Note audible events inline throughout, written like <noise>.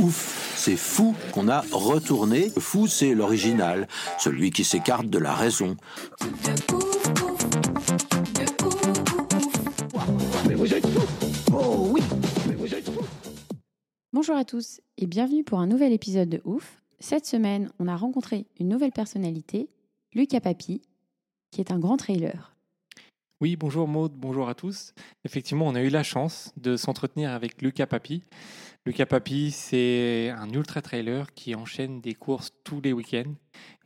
Ouf, c'est fou qu'on a retourné. Le fou, c'est l'original, celui qui s'écarte de la raison. Bonjour à tous et bienvenue pour un nouvel épisode de Ouf. Cette semaine, on a rencontré une nouvelle personnalité, Lucas Papi, qui est un grand trailer. Oui, bonjour Maud, bonjour à tous. Effectivement, on a eu la chance de s'entretenir avec Lucas Papi. Lucas Papi, c'est un ultra trailer qui enchaîne des courses tous les week-ends.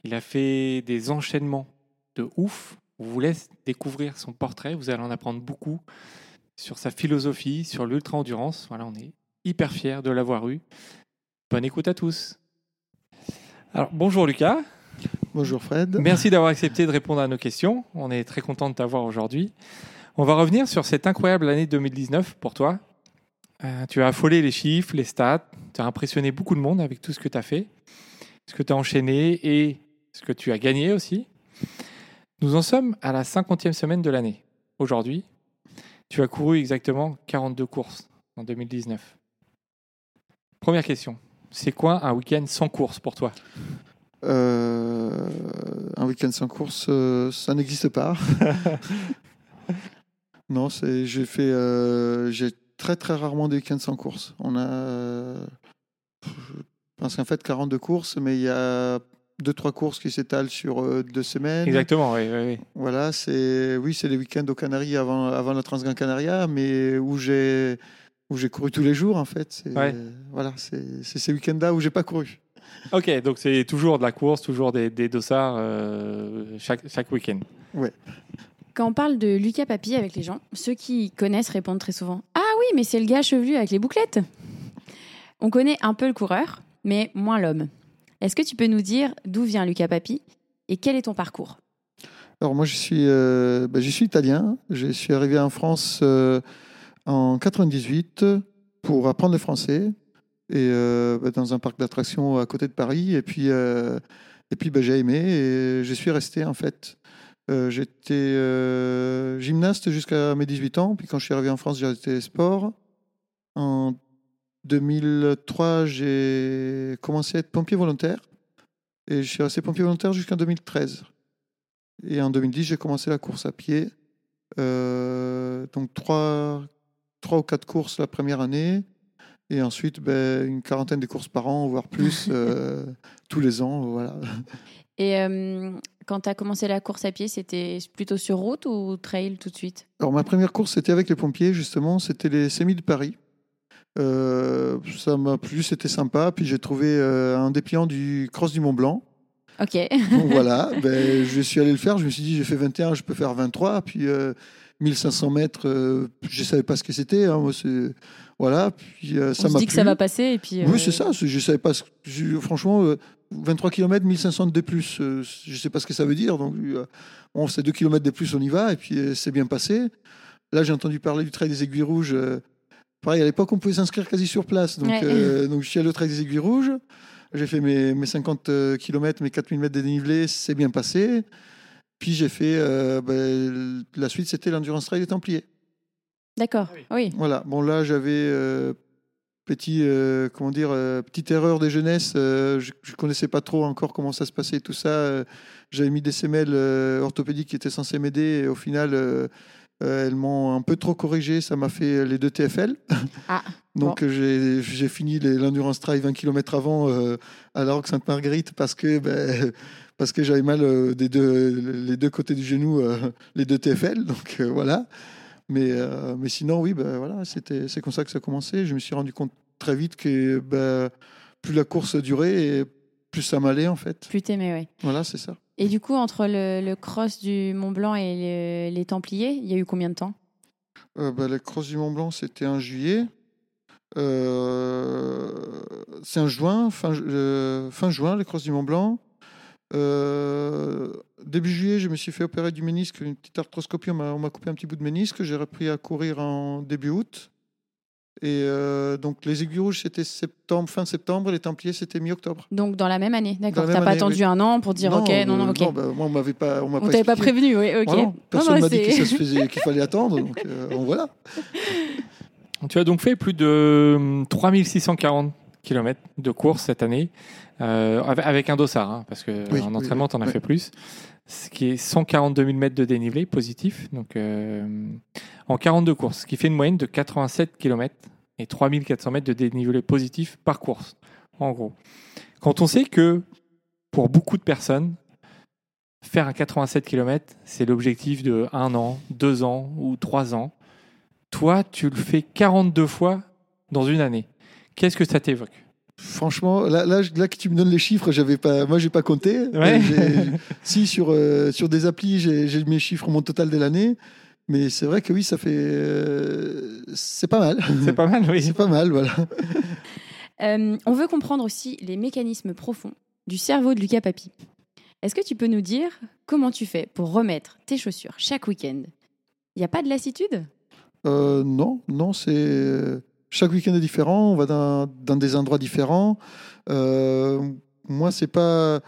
Il a fait des enchaînements de ouf. On vous laisse découvrir son portrait. Vous allez en apprendre beaucoup sur sa philosophie, sur l'ultra-endurance. Voilà, on est hyper fiers de l'avoir eu. Bonne écoute à tous. Alors, bonjour Lucas. Bonjour Fred. Merci d'avoir accepté de répondre à nos questions. On est très content de t'avoir aujourd'hui. On va revenir sur cette incroyable année 2019 pour toi. Euh, tu as affolé les chiffres, les stats. Tu as impressionné beaucoup de monde avec tout ce que tu as fait, ce que tu as enchaîné et ce que tu as gagné aussi. Nous en sommes à la 50e semaine de l'année. Aujourd'hui, tu as couru exactement 42 courses en 2019. Première question. C'est quoi un week-end sans course pour toi? Euh, un week-end sans course, euh, ça n'existe pas. <laughs> non, j'ai fait j'ai très très rarement des week-ends sans course. On a je pense qu'en fait 42 courses, mais il y a deux trois courses qui s'étalent sur euh, deux semaines. Exactement, oui, oui, oui. Voilà, c'est oui, c'est les week-ends aux Canaries avant avant la Transgran Canaria, mais où j'ai où j'ai couru tous les jours en fait. C'est Ouais. voilà, c'est c'est ces week-ends-là où j'ai pas couru. Ok, donc c'est toujours de la course, toujours des, des dossards euh, chaque, chaque week-end. Quand on parle de Lucas Papi avec les gens, ceux qui connaissent répondent très souvent mais c'est le gars chevelu avec les bouclettes. On connaît un peu le coureur, mais moins l'homme. Est-ce que tu peux nous dire d'où vient Lucas Papi et quel est ton parcours? Alors moi je suis, euh, ben, je suis italien. Je suis arrivé en France euh, en 98 pour apprendre le français et euh, ben, dans un parc d'attractions à côté de Paris. Et puis, et puis ben, j'ai aimé et je suis resté en fait. Euh, J'étais euh, gymnaste jusqu'à mes 18 ans. Puis quand je suis arrivé en France, j'ai été sport. En 2003, j'ai commencé à être pompier volontaire. Et je suis resté pompier volontaire jusqu'en 2013. Et en 2010, j'ai commencé la course à pied. Euh, donc trois, trois ou quatre courses la première année. Et ensuite, ben, une quarantaine de courses par an, voire plus, <laughs> euh, tous les ans. Voilà. Et quand tu as commencé la course à pied, c'était plutôt sur route ou trail tout de suite? Alors, ma première course, c'était avec les pompiers, justement. C'était les semis de Paris. Euh, ça m'a plu, c'était sympa. Puis j'ai trouvé euh, un dépliant du Cross du Mont Blanc. Ok. Donc voilà, <laughs> ben, je suis allé le faire. Je me suis dit, j'ai fait 21, je peux faire 23. Puis euh, 1500 mètres, euh, je ne savais pas ce que c'était. hein. Voilà, puis euh, ça on m'a dit que ça va passer et puis. euh, Oui, c'est ça. Je savais pas. ce- je- franchement, euh, 23 km, 1500 de plus. euh, je sais pas ce que ça veut dire. Donc, euh, bon, c'est 2 km de plus, on y va. Et puis, euh, c'est bien passé. Là, j'ai entendu parler du trail des Aiguilles Rouges. euh, pareil, à l'époque, on pouvait s'inscrire quasi sur place. Donc, Ouais. euh, donc je suis allé au trail des Aiguilles Rouges. J'ai fait mes, mes 50 km, mes 4000 mètres de dénivelé. C'est bien passé. Puis, j'ai fait. euh, ben, la suite, c'était l'Endurance Trail des Templiers. D'accord. Oui. Voilà. Bon, là, j'avais euh, petit, euh, comment dire, euh, petite erreur de jeunesse. euh, je, je connaissais pas trop encore comment ça se passait tout ça. euh, j'avais mis des semelles euh, orthopédiques qui étaient censées m'aider. Et au final, euh, euh, elles m'ont un peu trop corrigé. Ça m'a fait les deux TFL. Ah, <laughs> Donc, j'ai j'ai fini l'endurance trail 20 km avant euh, à la Roque Sainte-Marguerite parce que. ben, parce que j'avais mal euh, des deux, les deux côtés du genou, euh, les deux TFL. Donc euh, voilà. Mais, mais sinon, oui, ben, voilà, c'était, c'est comme ça que ça a commencé. Je me suis rendu compte très vite que ben, plus la course durait, et plus ça m'allait en fait. Plus t'aimais, oui. Voilà, c'est ça. Et du coup, entre le, le cross du Mont Blanc et le- les Templiers, il y a eu combien de temps? Euh, ben, la crosse du Mont Blanc, c'était en juillet. Euh, c'est en juin, fin, euh, fin juin, les crosses du Mont Blanc. Euh, début juillet, je me suis fait opérer du ménisque, une petite arthroscopie, on m'a coupé un petit bout de ménisque. J'ai repris à courir en début août. Et euh, donc les aiguilles rouges, c'était septembre, fin septembre, et les templiers, c'était mi-octobre. Donc dans la même année, d'accord. T'as pas année, attendu oui. un an pour dire ok, non, non, ok. bah, moi, on m'avait pas, on m'a On pas t'avait pas expliqué. prévenu, oui, ok. Voilà, Non, personne non, m'a dit que c'est- ça se faisait, qu'il fallait attendre. Donc euh, <laughs> voilà. Tu as donc fait plus de hum, 3640 km de course cette année, euh, avec- un dossard, hein, parce que Oui, en entraînement, oui, tu en as oui. fait plus. Ce qui est 142 000 mètres de dénivelé positif, donc euh, en 42 courses, ce qui fait une moyenne de 87 km et 3400 mètres de dénivelé positif par course, en gros. Quand on sait que pour beaucoup de personnes, faire un 87 km, c'est l'objectif de un an, deux ans ou trois ans. Toi, tu le fais 42 fois dans une année. Qu'est-ce que ça t'évoque Franchement, là, là, que tu me donnes les chiffres, j'avais pas, moi, j'ai pas compté. Ouais. <laughs> Si sur euh, sur des applis, j'ai j'ai mes chiffres, mon total de l'année. Mais c'est vrai que oui, ça fait, euh, c'est pas mal. C'est pas mal, oui. <laughs> C'est pas mal, voilà. Euh, on veut comprendre aussi les mécanismes profonds du cerveau de Lucas Papi. Est-ce que tu peux nous dire comment tu fais pour remettre tes chaussures chaque week-end? Il n'y a pas de lassitude? Euh, non, non, c'est euh, chaque week-end est différent. On va dans, des endroits différents. Euh, moi, c'est pas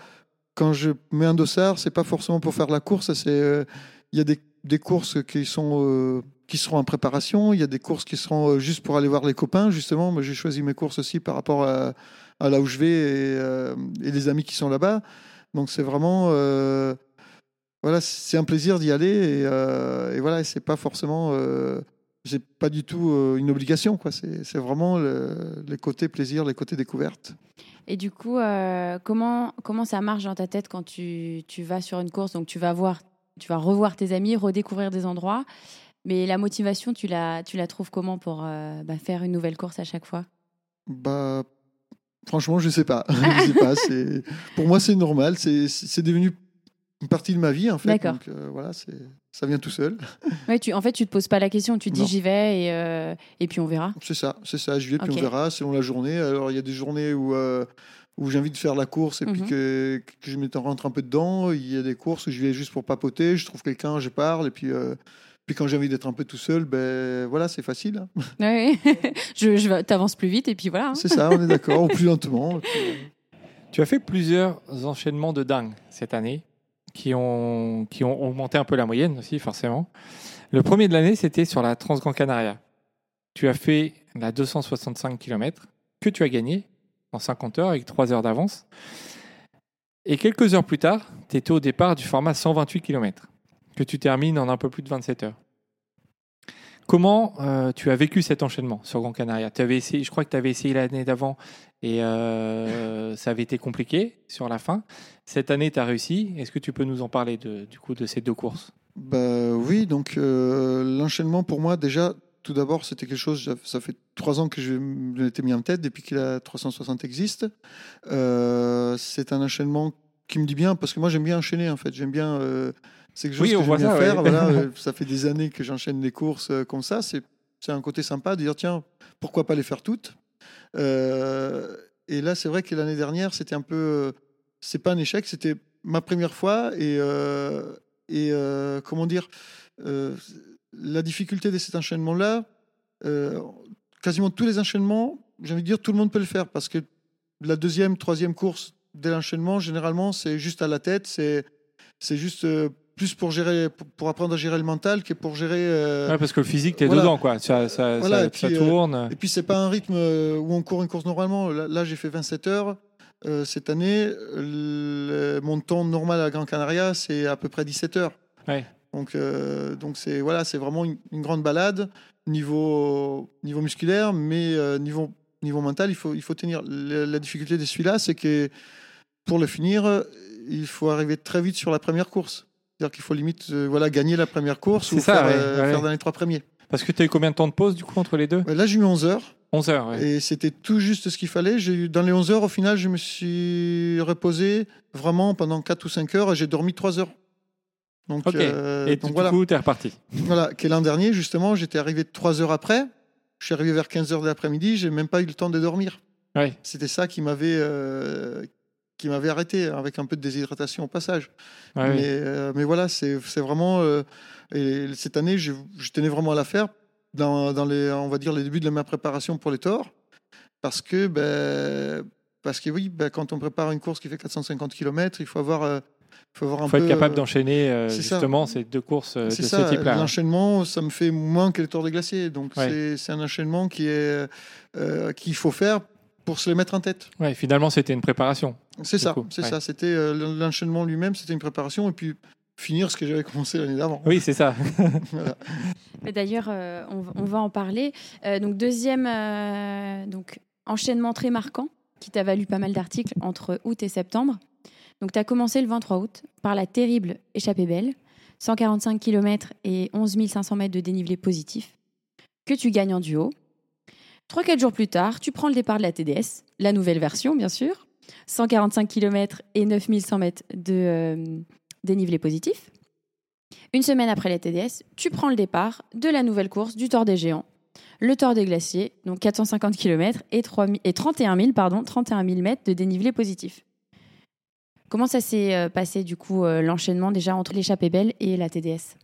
quand je mets un dossard, c'est pas forcément pour faire la course. Euh, il y a des, courses qui sont euh, qui seront en préparation. Il y a des courses qui seront juste pour aller voir les copains. Justement, moi, j'ai choisi mes courses aussi par rapport à, là où je vais et, les amis qui sont là-bas. Donc, c'est vraiment voilà, c'est un plaisir d'y aller et, et voilà, c'est pas forcément c'est pas du tout euh, une obligation quoi. C'est c'est vraiment le- les côtés plaisir, les côtés découverte. Et du coup, euh, comment, comment ça marche dans ta tête quand tu, tu vas sur une course? Donc tu vas voir, tu vas revoir tes amis, redécouvrir des endroits. Mais la motivation, tu la, tu la trouves comment pour euh, bah, faire une nouvelle course à chaque fois? Bah, franchement, je sais pas. <laughs> je sais pas. C'est pour moi, c'est normal. C'est c'est devenu une partie de ma vie en fait. D'accord. Donc euh, voilà, c'est ça vient tout seul. <laughs> ouais, tu, En fait, tu te poses pas la question, tu te dis Non. j'y vais et, euh, et puis on verra. C'est ça, c'est ça. Je vais puis Ok. on verra selon la journée. Alors il y a des journées où euh, où j'ai envie de faire la course et puis Mhm. que, que je me rentre un peu dedans. Il y a des courses où je vais juste pour papoter. Je trouve quelqu'un, je parle et puis. euh, puis quand j'ai envie d'être un peu tout seul, ben voilà, c'est facile. hein. <laughs> Ouais, <laughs> je, je t'avances plus vite et puis voilà. hein. C'est ça, on est d'accord, ou plus lentement. puis, Tu as fait plusieurs enchaînements de dingue cette année qui ont, augmenté un peu la moyenne aussi, forcément. Le premier de l'année, c'était sur la Transgran Canaria. Tu as fait la 265 km que tu as gagné en 50 heures avec 3 heures d'avance. Et quelques heures plus tard, tu étais au départ du format 128 km que tu termines en un peu plus de 27 heures. Comment euh, tu as vécu cet enchaînement sur Grand Canaria? Avais essayé, Je crois que tu avais essayé l'année d'avant et euh, ça avait été compliqué sur la fin. Cette année, tu as réussi. Est-ce que tu peux nous en parler de, du coup de ces deux courses? Bah oui, donc euh, l'enchaînement pour moi déjà, tout d'abord c'était quelque chose, ça fait trois ans que je me l'étais mis en tête depuis que la 360 existe. Euh, c'est un enchaînement qui me dit bien parce que moi j'aime bien enchaîner en fait, j'aime bien, euh, c'est quelque chose Oui, on que j'aime bien ça, faire. ouais. Voilà, <laughs> euh, ça fait des années que j'enchaîne des courses euh, comme ça, c'est c'est un côté sympa de dire tiens pourquoi pas les faire toutes? Euh, et là c'est vrai que l'année dernière c'était un peu, euh, c'est pas un échec, c'était ma première fois et euh, et comment dire, la difficulté de cet enchaînement-là, quasiment tous les enchaînements, j'ai envie de dire, tout le monde peut le faire parce que la deuxième, troisième course de l'enchaînement, généralement, c'est juste à la tête, c'est c'est juste plus pour gérer, pour, apprendre à gérer le mental que pour gérer. euh, Ouais, Parce que le physique, tu es voilà. dedans, quoi. Ça, ça, Voilà, ça- et puis, ça euh, tourne. et puis, c'est pas un rythme euh, où on court une course normalement. Là, là, j'ai fait 27 heures. Euh, cette année, le- mon temps normal à Gran Canaria, c'est à peu près 17 heures. Ouais. Donc, donc c'est voilà, c'est vraiment une, une grande balade niveau niveau musculaire, mais niveau niveau mental, il faut il faut tenir. La, la difficulté de celui-là, c'est que pour le finir, il faut arriver très vite sur la première course. C'est-à-dire qu'il faut limite euh, voilà gagner la première course ou ça, faire, ouais, euh, ouais. faire dans les trois premiers. Parce que tu as eu combien de temps de pause, du coup, entre les deux? Là, j'ai eu 11 heures. 11 heures, ouais. Et c'était tout juste ce qu'il fallait. Eu, dans les 11 heures, au final, je me suis reposé vraiment pendant 4 ou 5 heures et j'ai dormi 3 heures. Donc, Ok. euh, Et donc du voilà. coup, tu es reparti. voilà. Que l'an dernier, justement, j'étais arrivé 3 heures après. Je suis arrivé vers 15h de l'après-midi, j'ai même pas eu le temps de dormir. Ouais. C'était ça qui m'avait euh, qui m'avait arrêté avec un peu de déshydratation au passage. Ouais. mais, euh, mais voilà, c'est c'est vraiment. euh, et cette année, je, je tenais vraiment à la faire dans, dans les, on va dire, les débuts de ma préparation pour les torts. Parce que, ben, parce que oui, ben, quand on prépare une course qui fait 450 km, il faut avoir, euh, faut avoir un faut peu. être capable euh, d'enchaîner euh, ça. justement ces deux courses euh, de c'est ce ça, type-là. hein. l'enchaînement, ça me fait moins que les tours des glaciers. Donc Ouais. c'est- c'est un enchaînement qui est euh, qu'il faut faire pour se les mettre en tête. Ouais, finalement, c'était une préparation. C'est ça, c'est ouais. ça. C'était euh, l'enchaînement lui-même, c'était une préparation et puis finir ce que j'avais commencé l'année d'avant. Oui, c'est ça. <laughs> Voilà. <laughs> Mais D'ailleurs, euh, on, va- on va en parler. Euh, donc, deuxième euh, donc, enchaînement très marquant qui t'a valu pas mal d'articles entre août et septembre. Donc, tu as commencé le 23 août par la terrible échappée belle, 145 km et 11 500 mètres de dénivelé positif, que tu gagnes en duo. 3-4 jours plus tard, tu prends le départ de la TDS, la nouvelle version, bien sûr, 145 km et 9100 mètres de euh, dénivelé positif. Une semaine après la TDS, tu prends le départ de la nouvelle course du Tour des Géants, le Tour des Glaciers, donc 450 km et, 3 000 et 31 000 pardon, 31 000 mètres de dénivelé positif. Comment ça s'est euh, passé du coup euh, l'enchaînement déjà entre l'échappée belle et la TDS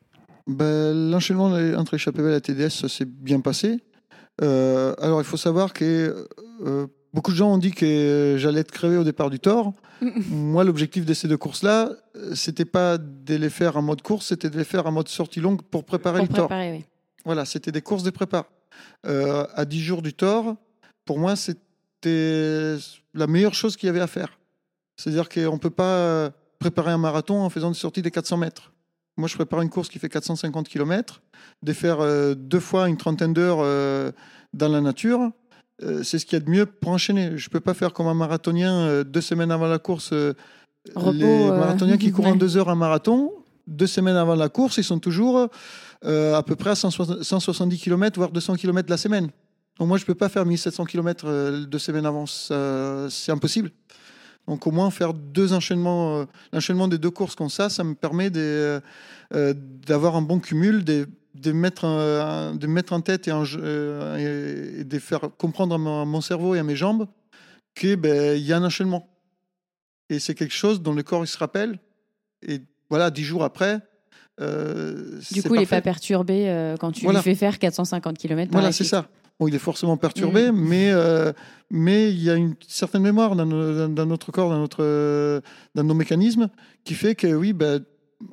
Ben, L'enchaînement entre échappée belle et la TDS, s'est bien passé. Alors, il faut savoir que beaucoup de gens ont dit que j'allais être crevé au départ du Tour. <laughs> Moi, l'objectif de ces deux courses-là, c'était pas de les faire en mode course, c'était de les faire en mode sortie longue pour préparer Pour le préparer, oui. Voilà, c'était des courses de prépa. Euh, à 10 jours du Tour, pour moi, c'était la meilleure chose qu'il y avait à faire. C'est-à-dire qu'on ne peut pas préparer un marathon en faisant des sorties des 400 mètres. Moi, je prépare une course qui fait 450 km. De faire euh, deux fois une trentaine d'heures euh, dans la nature, euh, c'est ce qu'il y a de mieux pour enchaîner. Je ne peux pas faire comme un marathonien euh, deux semaines avant la course. euh, Repos, les euh, marathoniens qui <laughs> courent en deux heures un marathon, deux semaines avant la course, ils sont toujours à peu près à 160 170 km, voire 200 km la semaine. Donc moi, je ne peux pas faire 1700 km deux semaines avant, c'est impossible. Donc au moins faire deux enchaînements, l'enchaînement des deux courses comme ça, ça me permet d'avoir un bon cumul, de, de, mettre, un- de mettre en tête et, en euh, et- de faire comprendre à mon, cerveau et à mes jambes qu'il ben, il y a un enchaînement. Et c'est quelque chose dont le corps il se rappelle. Et voilà, dix jours après. euh, Du coup, il n'est pas perturbé euh, quand tu Voilà. lui fais faire 450 km. Voilà, c'est ça. Bon, il est forcément perturbé, Mm. mais, euh, mais il y a une certaine mémoire dans, notre corps, dans, notre, dans nos mécanismes, qui fait que oui, ben,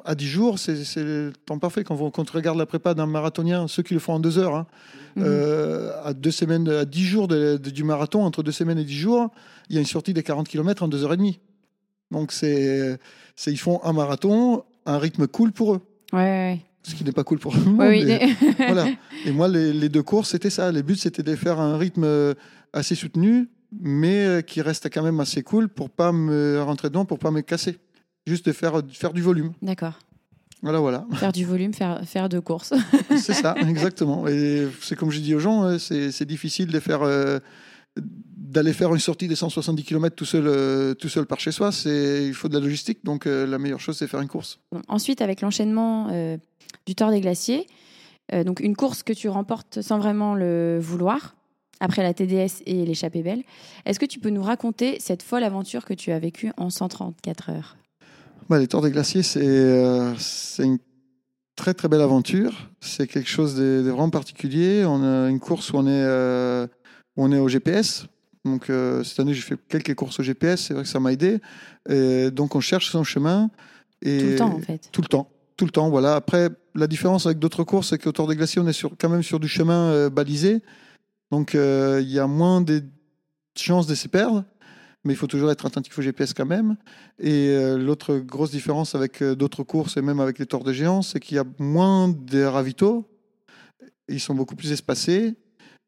à 10 jours, c'est le temps parfait. Quand, on- quand on regarde la prépa d'un marathonien, ceux qui le font en deux heures, hein, Mhm. euh, à, deux semaines, à 10 jours de- de- du marathon, entre deux semaines et 10 jours, il y a une sortie des 40 km en 2h30. Donc c'est, ils font un marathon, un rythme cool pour eux, Ouais, ouais, ce qui n'est pas cool pour ouais. Oui, <laughs> voilà. Et moi, les, les deux courses, c'était ça. Les buts, c'était de faire un rythme euh, assez soutenu, mais euh, qui reste quand même assez cool pour pas me rentrer dedans, pour pas me casser. Juste de faire, de faire du volume. D'accord. Voilà, voilà. Faire du volume, faire, faire deux courses. <laughs> C'est ça, exactement. Et c'est comme je dis aux gens, euh, c'est c'est difficile de faire. euh, d'aller faire une sortie des 170 km tout seul, euh, tout seul par chez soi, c'est il faut de la logistique. Donc euh, la meilleure chose, c'est faire une course. Ensuite, avec l'enchaînement euh, du Tour des Glaciers, donc une course que tu remportes sans vraiment le vouloir, après la TDS et l'échappée belle, est-ce que tu peux nous raconter cette folle aventure que tu as vécue en 134 heures? Bah, les Tours des Glaciers, c'est euh, c'est une très très belle aventure. C'est quelque chose de, de vraiment particulier. On a une course où on est, euh, où on est au GPS. Donc euh, cette année, j'ai fait quelques courses au GPS. C'est vrai que ça m'a aidé. Et donc on cherche son chemin. Et Tout le temps, en fait. Tout le temps. Tout le temps, voilà. Après, la différence avec d'autres courses, c'est qu'au Tour des Glaciers, on est sur, quand même sur du chemin balisé. Donc, il y a moins de chances de se perdre. Mais il faut toujours être attentif au GPS quand même. Et euh, l'autre grosse différence avec euh, d'autres courses, et même avec les Tours des Géants, c'est qu'il y a moins de ravitaux. Ils sont beaucoup plus espacés.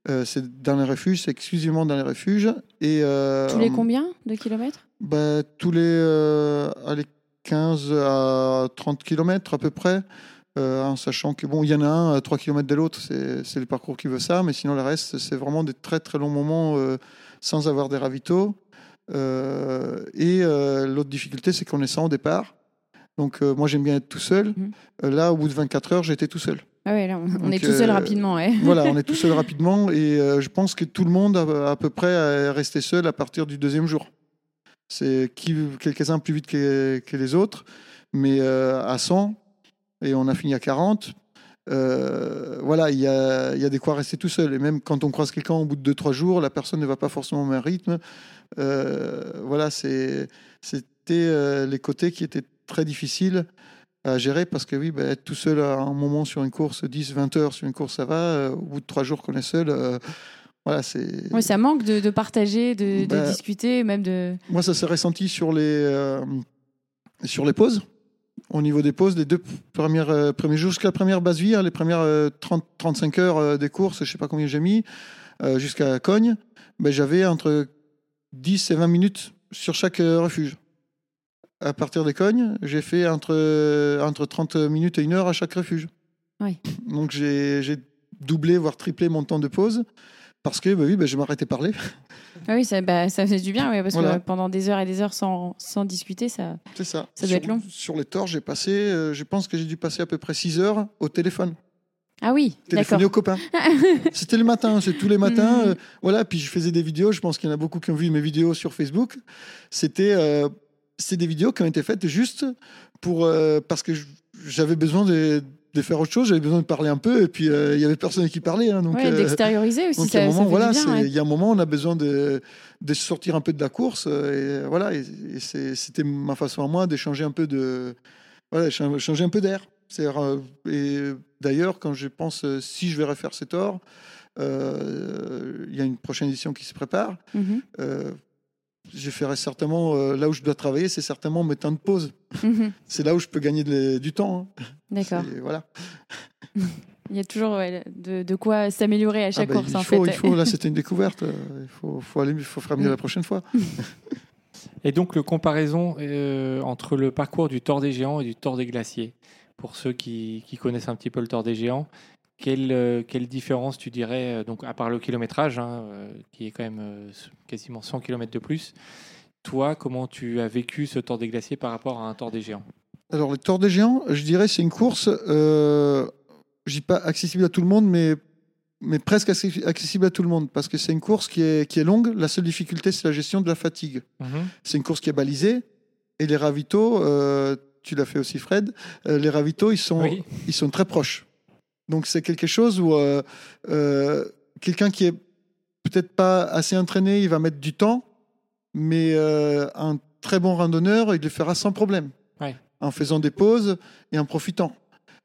Euh, c'est dans les refuges, c'est exclusivement dans les refuges. Et, Tous les combien de kilomètres? Bah, tous les, allez, 15 à 30 km à peu près, euh, en sachant que bon, il y en a un à 3 km de l'autre, c'est c'est le parcours qui veut ça, mais sinon le reste, c'est vraiment des très très longs moments euh, sans avoir des ravitaux. Euh, et euh, l'autre difficulté, c'est qu'on est sans au départ. Donc euh, moi j'aime bien être tout seul. Mhm. Là, au bout de 24 heures, j'étais tout seul. Ah ouais, là, on, est tout seul rapidement, ouais. voilà, on est <laughs> tout seul rapidement et je pense que tout le monde à, à peu près est resté seul à partir du deuxième jour. C'est quelques-uns plus vite que, que les autres, mais euh, à 100 et on a fini à 40. euh, voilà, il y a, il y a des quoi rester tout seul. Et même quand on croise quelqu'un au bout de 2-3 jours, la personne ne va pas forcément au même rythme. Euh, voilà, c'était euh, les côtés qui étaient très difficiles à gérer parce que oui, bah, être tout seul à un moment sur une course, 10-20 heures sur une course, ça va. Euh, au bout de 3 jours qu'on est seul, euh, voilà, c'est. Ouais, ça manque de, de partager, de, de Bah, discuter, même de. Moi, ça s'est ressenti sur les, euh, sur les pauses. Au niveau des pauses, les deux premières, euh, premiers jours, jusqu'à la première base vie, hein, les premières euh, 30, 35 heures des courses, je sais pas combien j'ai mis, jusqu'à Cogne, ben, j'avais entre 10 et 20 minutes sur chaque euh, refuge. À partir des Cognes, j'ai fait entre, entre 30 minutes et une heure à chaque refuge. Oui. Donc j'ai doublé, voire triplé mon temps de pause, parce que bah oui, bah, je m'arrêtais parler. Ah oui, ça, bah, ça fait du bien, ouais, parce Voilà. que pendant des heures et des heures sans, sans discuter, ça. C'est ça. Ça doit sur, être long. Sur les torts, j'ai passé, euh, je pense que j'ai dû passer à peu près 6 heures au téléphone. Ah oui. Téléphoner aux copains. <laughs> C'était le matin, c'est tous les matins. Mhm. euh, voilà, puis je faisais des vidéos. Je pense qu'il y en a beaucoup qui ont vu mes vidéos sur Facebook. C'était euh, c'est des vidéos qui ont été faites juste pour euh, parce que j'avais besoin de, de faire autre chose. J'avais besoin de parler un peu. Et puis il y avait personne qui parlait. hein, donc Ouais, d'extérioriser aussi, donc, il y a ça, un ça moment, fait voilà, ouais. il y a un moment, on a besoin de, de sortir un peu de la course. Et voilà, et, et c'est- c'était ma façon à moi d'échanger un peu de, voilà, cha- changer un peu d'air. Euh, Et d'ailleurs, quand je pense euh, si je vais refaire cet or, euh, il y a une prochaine édition qui se prépare. Euh, je ferai certainement euh, là où je dois travailler, c'est certainement mes temps de pause. mhm. C'est là où je peux gagner de- du temps. hein. D'accord. Voilà. <laughs> Il y a toujours ouais, de, de quoi s'améliorer à chaque Ah bah, course, il en faut, fait. il faut. Là, <laughs> c'était une découverte. Il faut, faut aller, il faut faire mieux Mm. la prochaine fois. <laughs> Et donc, le comparaison euh, entre le parcours du Tour des Géants et du Tour des Glaciers, pour ceux qui, qui connaissent un petit peu le Tour des Géants, quelle, euh, quelle différence tu dirais, euh, donc à part le kilométrage, hein, euh, qui est quand même quasiment 100 km de plus, toi, comment tu as vécu ce Tour des Glaciers par rapport à un Tour des Géants? Alors, le Tour des Géants, je dirais, c'est une course, euh, je dis pas accessible à tout le monde, mais, mais presque accessi- accessible à tout le monde, parce que c'est une course qui est, qui est longue. La seule difficulté, c'est la gestion de la fatigue. C'est une course qui est balisée, et les ravitaux, euh, tu l'as fait aussi, Fred, euh, les ravitaux, ils sont, Oui, ils sont très proches. Donc, c'est quelque chose où euh, euh, quelqu'un qui est peut-être pas assez entraîné, il va mettre du temps, mais un très bon randonneur, il le fera sans problème, Ouais. en faisant des pauses et en profitant.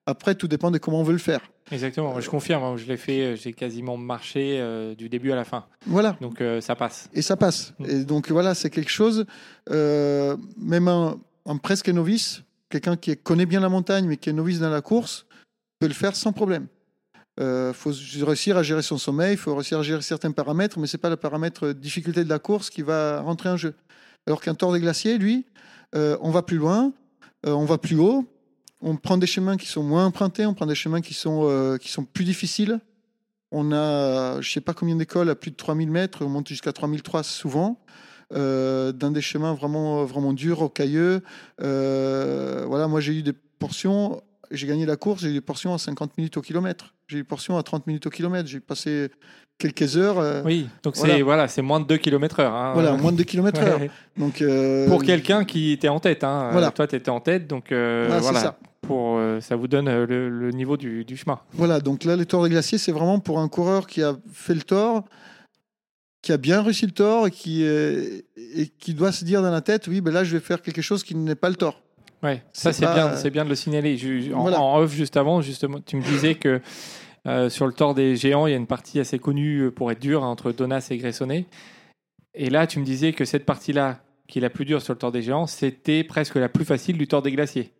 Après, tout dépend de comment on veut le faire. exactement. Je confirme, hein, je l'ai fait, j'ai quasiment marché euh, du début à la fin. Voilà. Donc, euh, ça passe. Et ça passe. Mm. Et donc voilà, c'est quelque chose, euh, même un, un presque novice, quelqu'un qui connaît bien la montagne mais qui est novice dans la course, peut le faire sans problème. Il faut réussir à gérer son sommeil, il faut réussir à gérer certains paramètres, mais ce n'est pas le paramètre euh, difficulté de la course qui va rentrer en jeu. Alors qu'un Tour des Glaciers, lui, euh, on va plus loin, euh, on va plus haut, on prend des chemins qui sont moins empruntés, on prend des chemins qui sont, euh, qui sont plus difficiles. On a, je ne sais pas combien d'écoles à plus de 3000 mètres, on monte jusqu'à 3003 souvent, euh, dans des chemins vraiment, vraiment durs, rocailleux. Euh, voilà, moi j'ai eu des portions, j'ai gagné la course, j'ai eu des portions à 50 minutes au kilomètre, j'ai eu des portions à 30 minutes au kilomètre, j'ai passé quelques heures. euh, Oui, donc Voilà. c'est voilà, c'est moins de 2 km heure. hein. Voilà, moins de 2 km heure. <laughs> Ouais. Donc, euh, Pour quelqu'un qui était en tête. Hein. Voilà. Euh, Toi, tu étais en tête, donc euh, Voilà, ça. Pour, euh, ça vous donne euh, le, le niveau du, du chemin. Voilà, donc là, les Tours des Glaciers, c'est vraiment pour un coureur qui a fait le tort, qui a bien réussi le tort et qui, et qui doit se dire dans la tête, oui, ben là, je vais faire quelque chose qui n'est pas le tort. Ouais, ça C'est bien, c'est bien de le signaler. Je- en, Voilà. en off juste avant, justement, tu me disais que euh, sur le Tour des Géants, il y a une partie assez connue pour être dure hein, entre Donas et Gressonnet. Et là, tu me disais que cette partie-là, qui est la plus dure sur le Tour des Géants, c'était presque la plus facile du Tour des Glaciers.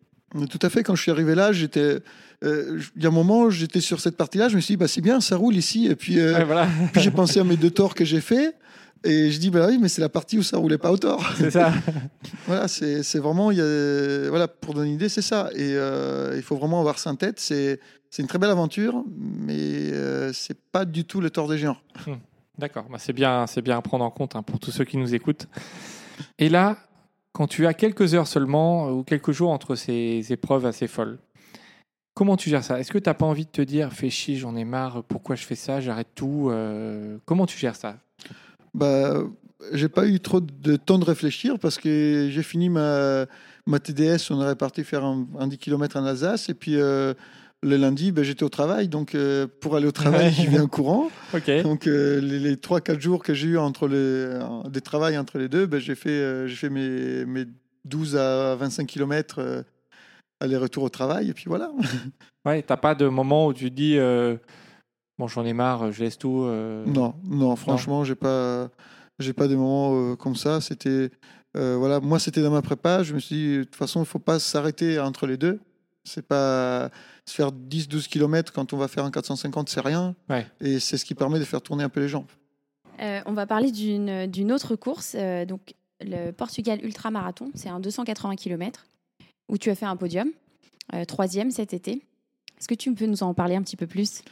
Tout à fait, quand je suis arrivé là, j'étais. euh, il y a un moment, j'étais sur cette partie-là, je me suis dit, bah, c'est bien, ça roule ici. Et puis, euh, Ouais, voilà, <laughs> puis j'ai pensé à mes deux torts que j'ai fait. Et je dis, bah oui, mais c'est la partie où ça roulait pas au tort. c'est ça. <laughs> Voilà, c'est vraiment, y a, voilà, pour donner une idée, c'est ça. Et euh, il faut vraiment avoir ça en tête. C'est une très belle aventure, mais c'est pas du tout le tort des géants. D'accord, bah, c'est bien, bien à prendre en compte hein, pour tous ceux qui nous écoutent. Et là, quand tu as quelques heures seulement euh, ou quelques jours entre ces épreuves assez folles, Comment tu gères ça? Est-ce que tu n'as pas envie de te dire, fais chier, j'en ai marre, pourquoi je fais ça, j'arrête tout euh, Comment tu gères ça? Bah, j'ai pas eu trop de temps de réfléchir parce que j'ai fini ma, ma TDS, on aurait parti faire un, un 10 km en Alsace et puis euh, le lundi, ben, j'étais au travail. Donc euh, pour aller au travail, j'y vais en courant. <laughs> Donc euh, les, les 3-4 jours que j'ai eu entre les, en- des travails entre les deux, ben, j'ai fait, euh, j'ai fait mes, mes 12 à 25 km aller-retour au travail et puis voilà. <laughs> Ouais, t'as pas de moment où tu dis, euh, bon, j'en ai marre, je laisse tout. euh, Non, non, franchement, j'ai pas, j'ai pas des moments euh, comme ça. C'était, euh, voilà, moi, c'était dans ma prépa. Je me suis dit, de toute façon, il faut pas s'arrêter entre les deux. C'est pas se faire 10-12 km quand on va faire un 450, c'est rien. Ouais. Et c'est ce qui permet de faire tourner un peu les jambes. Euh, on va parler d'une autre course, euh, donc le Portugal Ultramarathon. C'est un 280 km où tu as fait un podium, euh, troisième cet été. Est-ce que tu peux nous en parler un petit peu plus?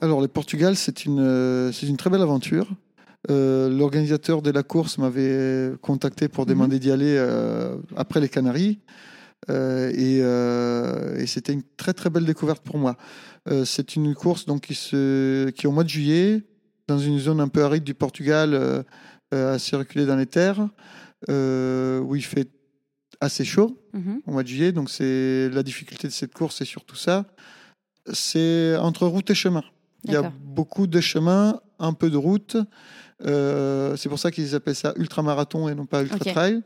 Alors, le Portugal, c'est une, euh, très belle aventure. Euh, L'organisateur de la course m'avait contacté pour Mhm. demander d'y aller euh, après les Canaries. Euh, et euh, et c'était une très très belle découverte pour moi. Euh, c'est une course donc, qui, se, qui au mois de juillet, dans une zone un peu aride du Portugal, assez reculée dans les terres, où il fait assez chaud Mhm. au mois de juillet. Donc c'est la difficulté de cette course, c'est surtout ça. C'est entre route et chemin. Il y a beaucoup de chemins, un peu de route. Euh, c'est pour ça qu'ils appellent ça ultramarathon et non pas ultra Ok. trail.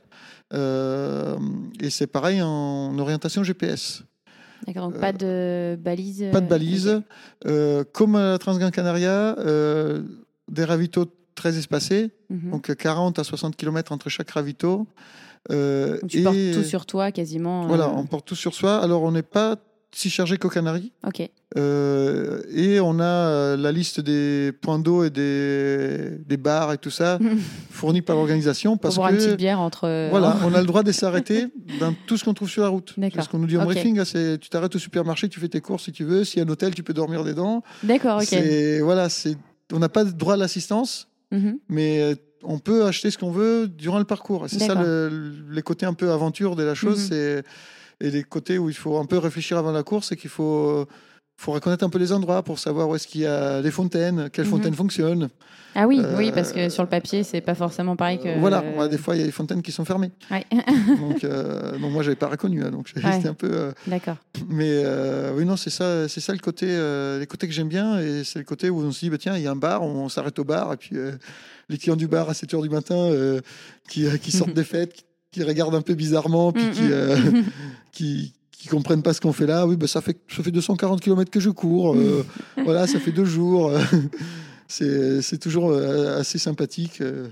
Euh, et c'est pareil en orientation GPS. D'accord, donc pas de balise. Pas de euh, balise. Euh, comme à la Transgran Canaria, euh, des ravitaux très espacés, Mhm. donc 40 à 60 km entre chaque ravito. Euh, tu portes tout sur toi quasiment. Voilà, euh, on porte tout sur soi. Alors, on n'est pas si chargé qu'aux Canaries. Ok. Euh, et on a euh, la liste des points d'eau et des, des bars et tout ça <laughs> fournis par l'organisation Pour parce boire une petite que bière entre. euh, voilà, on a le droit de s'arrêter dans tout ce qu'on trouve sur la route. D'accord. C'est ce qu'on nous dit en briefing. hein, c'est tu t'arrêtes au supermarché, tu fais tes courses si tu veux. S'il y a un hôtel, tu peux dormir dedans. D'accord, ok. Voilà, c'est on n'a pas de droit à l'assistance, Mhm. mais on peut acheter ce qu'on veut durant le parcours. C'est ça le- les côtés un peu aventure de la chose, Mhm. c'est et les côtés où il faut un peu réfléchir avant la course et qu'il faut faut reconnaître un peu les endroits pour savoir où est-ce qu'il y a les fontaines, quelles Mhm. fontaines fonctionnent. Ah oui, Euh, oui, parce que sur le papier, c'est pas forcément pareil que. Voilà, ouais, des fois il y a des fontaines qui sont fermées. Ouais. <laughs> Donc, <laughs> euh, donc moi j'avais pas reconnu, hein, donc Ouais. c'était un peu. euh, D'accord. mais euh, oui non c'est ça, c'est ça le côté, euh, les côtés que j'aime bien et c'est le côté où on se dit bah, tiens il y a un bar, on s'arrête au bar et puis euh, les clients du bar à 7 h du matin euh, qui, qui sortent <laughs> des fêtes, qui, qui regardent un peu bizarrement puis Mm, qui, mm. euh, <laughs> qui qui comprennent pas ce qu'on fait là. Oui bah ça fait ça fait 240 km que je cours, euh, <laughs> voilà ça fait deux jours. <laughs> c'est c'est toujours euh, assez sympathique. euh,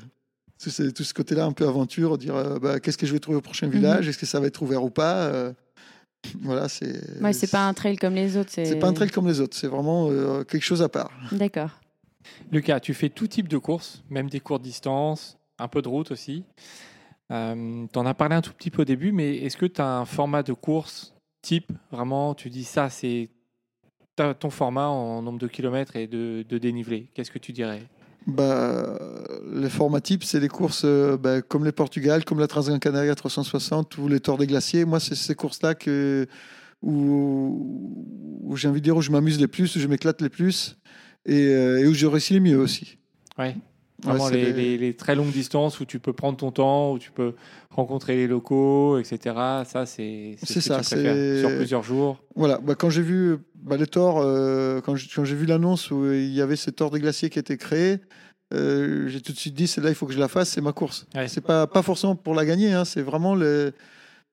tout, ce- tout ce côté-là, un peu aventure, dire euh, bah, qu'est-ce que je vais trouver au prochain village, est-ce que ça va être ouvert ou pas? euh, voilà, c'est. Ouais, c'est pas un trail comme les autres. C'est C'est pas un trail comme les autres, c'est vraiment euh, quelque chose à part. D'accord. Lucas, tu fais tout type de courses, même des courtes distances, un peu de route aussi. Euh, tu en as parlé un tout petit peu au début, mais est-ce que tu as un format de course type Vraiment, tu dis ça, c'est ton format en nombre de kilomètres et de, de dénivelé. Qu'est-ce que tu dirais? Bah, les formats types, c'est les courses euh, bah, comme les Portugal, comme la Transgran Canaria 360 ou les Tours des Glaciers. Moi, c'est ces courses-là que, où, où j'ai envie de dire où je m'amuse les plus, où je m'éclate les plus et, euh, et où je réussis les mieux aussi. Ouais. Vraiment Ouais, les, les- les- les très longues distances où tu peux prendre ton temps, où tu peux rencontrer les locaux, etc. Ça, c'est C'est ce que ça, tu préfères, c'est- sur plusieurs jours. Voilà, bah, quand j'ai vu bah, les Tours, euh, quand j'ai vu l'annonce où il y avait ces Tours des Glaciers qui étaient créés, euh, j'ai tout de suite dit, celle-là, il faut que je la fasse, c'est ma course. Ouais. C'est pas, pas forcément pour la gagner, hein, c'est vraiment le,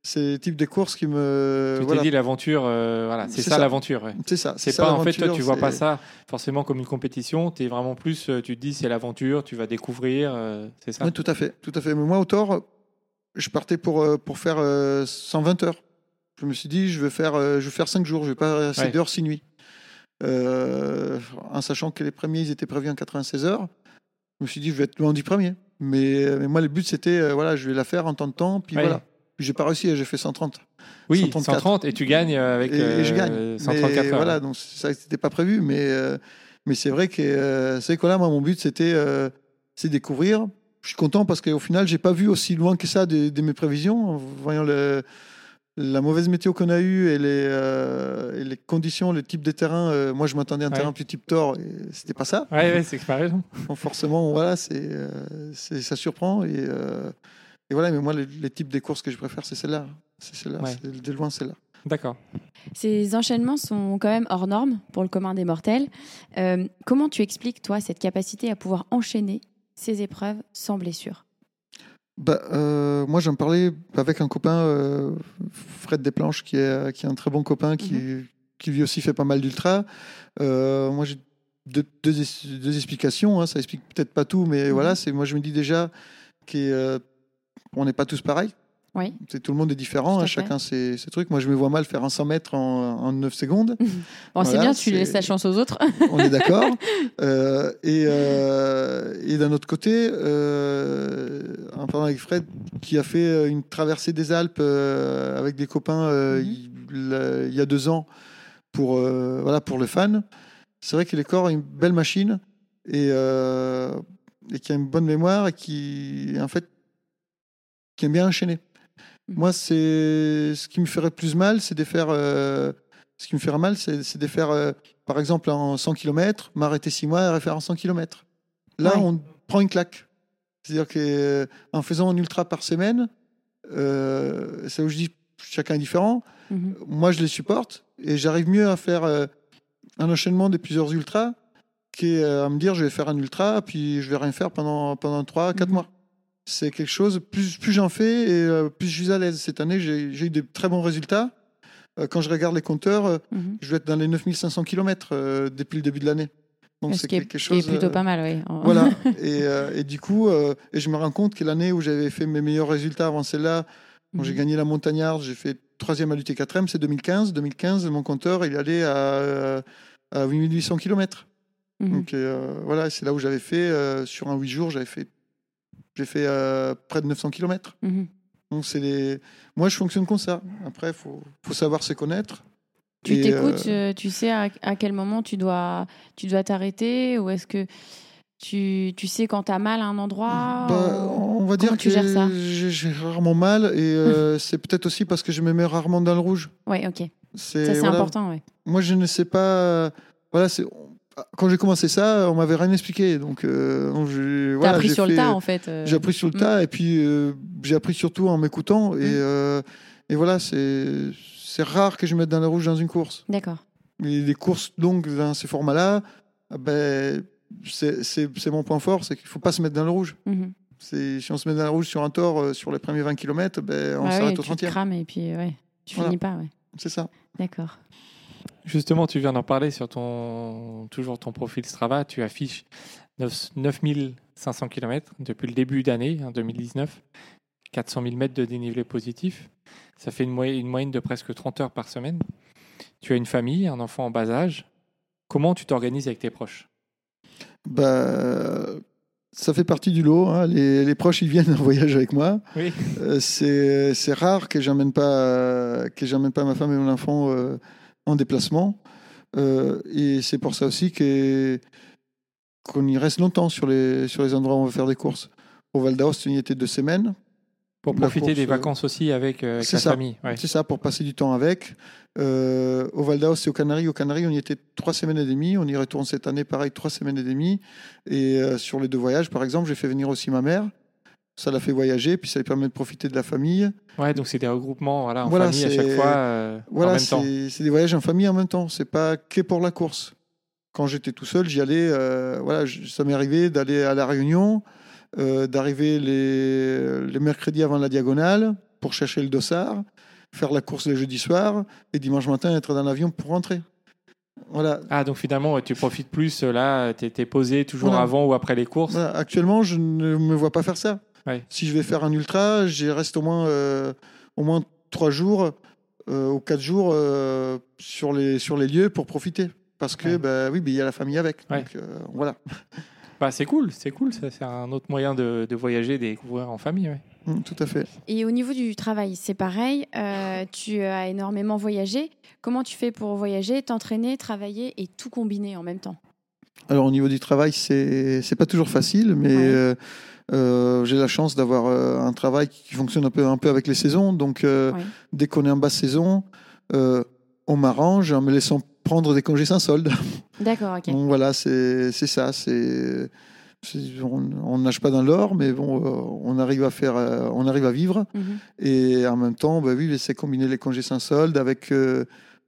ces types de courses qui me. Tu voilà. t'es dit l'aventure, euh, voilà, c'est C'est ça, ça. l'aventure. ouais. C'est ça. C'est pas en fait toi tu vois pas c'est- ça forcément comme une compétition, tu es vraiment plus euh, tu te dis c'est l'aventure, tu vas découvrir, euh, c'est ça. Oui, tout à fait, tout à fait. Mais moi, au Thor, je partais pour, euh, pour faire euh, 120 heures. Je me suis dit, je vais faire, je vais faire 5 jours, je vais pas assez Ouais. d'heures, 6 nuits. En sachant que les premiers, ils étaient prévus en 96 heures. Je me suis dit, je vais être loin du premier. Mais, mais moi, le but, c'était, voilà, je vais la faire en temps de temps, puis Ouais. voilà. Puis j'ai pas réussi, j'ai fait 130. Oui, 134. 130 et tu gagnes avec et, et je euh, gagne. 134 mais voilà, donc ça, c'était pas prévu, mais, euh, mais c'est vrai que euh, c'est là, moi, mon but, c'était euh, c'est découvrir. Je suis content parce qu'au final, j'ai pas vu aussi loin que ça de, de mes prévisions. En voyant le, la mauvaise météo qu'on a eue et les, et les conditions, le type de terrain, euh, moi je m'attendais à un Ouais. terrain plus type Thor et c'était pas ça. Ouais, ouais, c'est pareil. forcément, voilà, c'est, ça surprend. Et, et voilà, mais moi, les, les types des courses que je préfère, c'est celle-là. C'est celle-là, Ouais. loin celle-là. D'accord. Ces enchaînements sont quand même hors normes pour le commun des mortels. Euh, comment tu expliques, toi, cette capacité à pouvoir enchaîner ces épreuves sans blessure? Bah, euh, moi, j'en parlais avec un copain, euh, Fred Desplanches, qui est, qui est un très bon copain, qui, qui lui aussi fait pas mal d'ultra. Euh, moi, j'ai deux, deux, explications. hein, ça explique peut-être pas tout, mais Mhm. voilà, c'est moi, je me dis déjà qu'on n'est pas tous pareils. Oui. C'est, tout le monde est différent, hein, chacun ses, ses trucs. Moi, je me vois mal faire un 100 mètres en, en 9 secondes. <laughs> Bon, c'est bien, tu laisses la chance aux autres. on est d'accord. <laughs> Euh, et euh, et d'un autre côté, euh, en parlant avec Fred, qui a fait une traversée des Alpes avec des copains Mhm. il, il y a deux ans pour, voilà, pour le fan, c'est vrai que les corps a une belle machine et, et qui a une bonne mémoire et qui, en fait, qui aime bien enchaîner. Mhm. Moi, c'est ce qui me ferait plus mal, c'est de faire. euh, ce qui me ferait mal, c'est de faire, euh, par exemple, en 100 km, m'arrêter 6 mois et refaire en 100 km. Là, Ouais. on prend une claque. C'est-à-dire qu'en faisant un ultra par semaine, euh, c'est où je dis chacun est différent. Mhm. Moi, je les supporte et j'arrive mieux à faire euh, un enchaînement de plusieurs ultras qu'à me dire je vais faire un ultra puis je vais rien faire pendant, pendant 3 4 Mhm. mois. C'est quelque chose, plus, plus j'en fais et euh, plus je suis à l'aise. Cette année, j'ai eu de très bons résultats. Euh, quand je regarde les compteurs, euh, Mhm. je vais être dans les 9500 km depuis le début de l'année. Donc Ce c'est quelque est chose. plutôt euh, pas mal, oui. Voilà. <laughs> et, et du coup, et je me rends compte que l'année où j'avais fait mes meilleurs résultats avant celle-là, quand j'ai Mhm. gagné la montagnarde, j'ai fait troisième à l'UT4M, c'est 2015. 2015, mon compteur, il allait à, à 8800 km. Mhm. Donc voilà, c'est là où j'avais fait, sur un 8 jours, j'avais fait, j'ai fait euh, près de 900 km. Mhm. Donc c'est les... Moi, je fonctionne comme ça. Après, il faut, faut savoir se connaître. Tu t'écoutes, euh, euh, tu sais à, à quel moment tu dois tu dois t'arrêter ou est-ce que tu, tu sais quand tu as mal à un endroit Bah, on va dire que j'ai rarement mal et euh, <laughs> c'est peut-être aussi parce que je me mets rarement dans le rouge. Ouais, ok. Ça, c'est voilà, important, ouais. Moi, je ne sais pas. Voilà, c'est quand j'ai commencé ça, on m'avait rien expliqué, donc, euh, donc j'ai voilà, appris sur le tas, en fait. J'ai appris sur le tas et puis euh, j'ai appris surtout en m'écoutant et, Mm. euh, et voilà, c'est rare que je me mette dans le rouge dans une course. D'accord. Mais les courses donc dans ces formats-là, ah ben c'est mon point fort, c'est qu'il faut pas se mettre dans le rouge. Mhm. C'est si on se met dans le rouge sur un tort euh, sur les premiers 20 km, ben on Ouais, s'arrête ouais, au tu te 30e. crames et puis ouais, tu Voilà. finis pas, ouais. C'est ça. D'accord. Justement, tu viens d'en parler sur ton toujours ton profil Strava. Tu affiches 9 9500 km depuis le début d'année, en 2019, 400 000 mètres de dénivelé positif. Ça fait une, moyenne- une moyenne de presque 30 heures par semaine. Tu as une famille, un enfant en bas âge. Comment tu t'organises avec tes proches? Bah, ça fait partie du lot. hein. Les, les proches, ils viennent <laughs> en voyage avec moi. Oui. Euh, c'est rare que j'emmène pas que pas ma femme et mon enfant euh, en déplacement. Euh, et c'est pour ça aussi qu'on y reste longtemps sur les sur les endroits où on va faire des courses. Au Val d'Aoste, on y était deux semaines. Pour La profiter course, des euh, vacances aussi avec, euh, avec la ça. famille. ouais. C'est ça, pour passer du temps avec. Euh, au Val d'Aoste et aux Canaries. Aux Canaries, on y était trois semaines et demie. On y retourne cette année, pareil, trois semaines et demie. Et euh, sur les deux voyages, par exemple, j'ai fait venir aussi ma mère. Ça l'a fait voyager, puis ça lui permet de profiter de la famille. Ouais, donc c'est des regroupements voilà, en Voilà, famille à chaque fois euh, Voilà, c'est des voyages en famille en même temps. C'est pas que pour la course. Quand j'étais tout seul, j'y allais. euh, voilà, je- ça m'est arrivé d'aller à la Réunion, euh, d'arriver les, les mercredis avant la diagonale pour chercher le dossard, faire la course le jeudi soir et dimanche matin être dans l'avion pour rentrer. Voilà. Ah, donc finalement, tu profites plus, euh, là, tu étais posé toujours Voilà. avant ou après les courses. Actuellement, je ne me vois pas faire ça. Ouais. Si je vais faire un ultra, j'y reste au moins, euh, au moins trois jours euh, ou quatre jours euh, sur, les, sur les lieux pour profiter. Parce que, Ouais. bah, oui, il y a la famille avec. Ouais. Donc, euh, voilà. <laughs> Bah, c'est cool, c'est cool, ça, c'est un autre moyen de, de voyager, de découvrir en famille. ouais. Mm, tout à fait. Et au niveau du travail, c'est pareil. euh, tu as énormément voyagé. Comment tu fais pour voyager, t'entraîner, travailler et tout combiner en même temps? Alors, au niveau du travail, c'est c'est pas toujours facile, mais Ouais. euh, Euh, j'ai la chance d'avoir euh, un travail qui fonctionne un peu, un peu avec les saisons. Donc, euh, dès qu'on est en basse saison, euh, on m'arrange en me laissant prendre des congés sans solde. <laughs> D'accord, ok. Donc voilà, c'est ça. C'est on on nage pas dans l'or, mais bon, on arrive à faire, on arrive à vivre. Mhm. Et en même temps, bah oui, c'est combiner les congés sans solde avec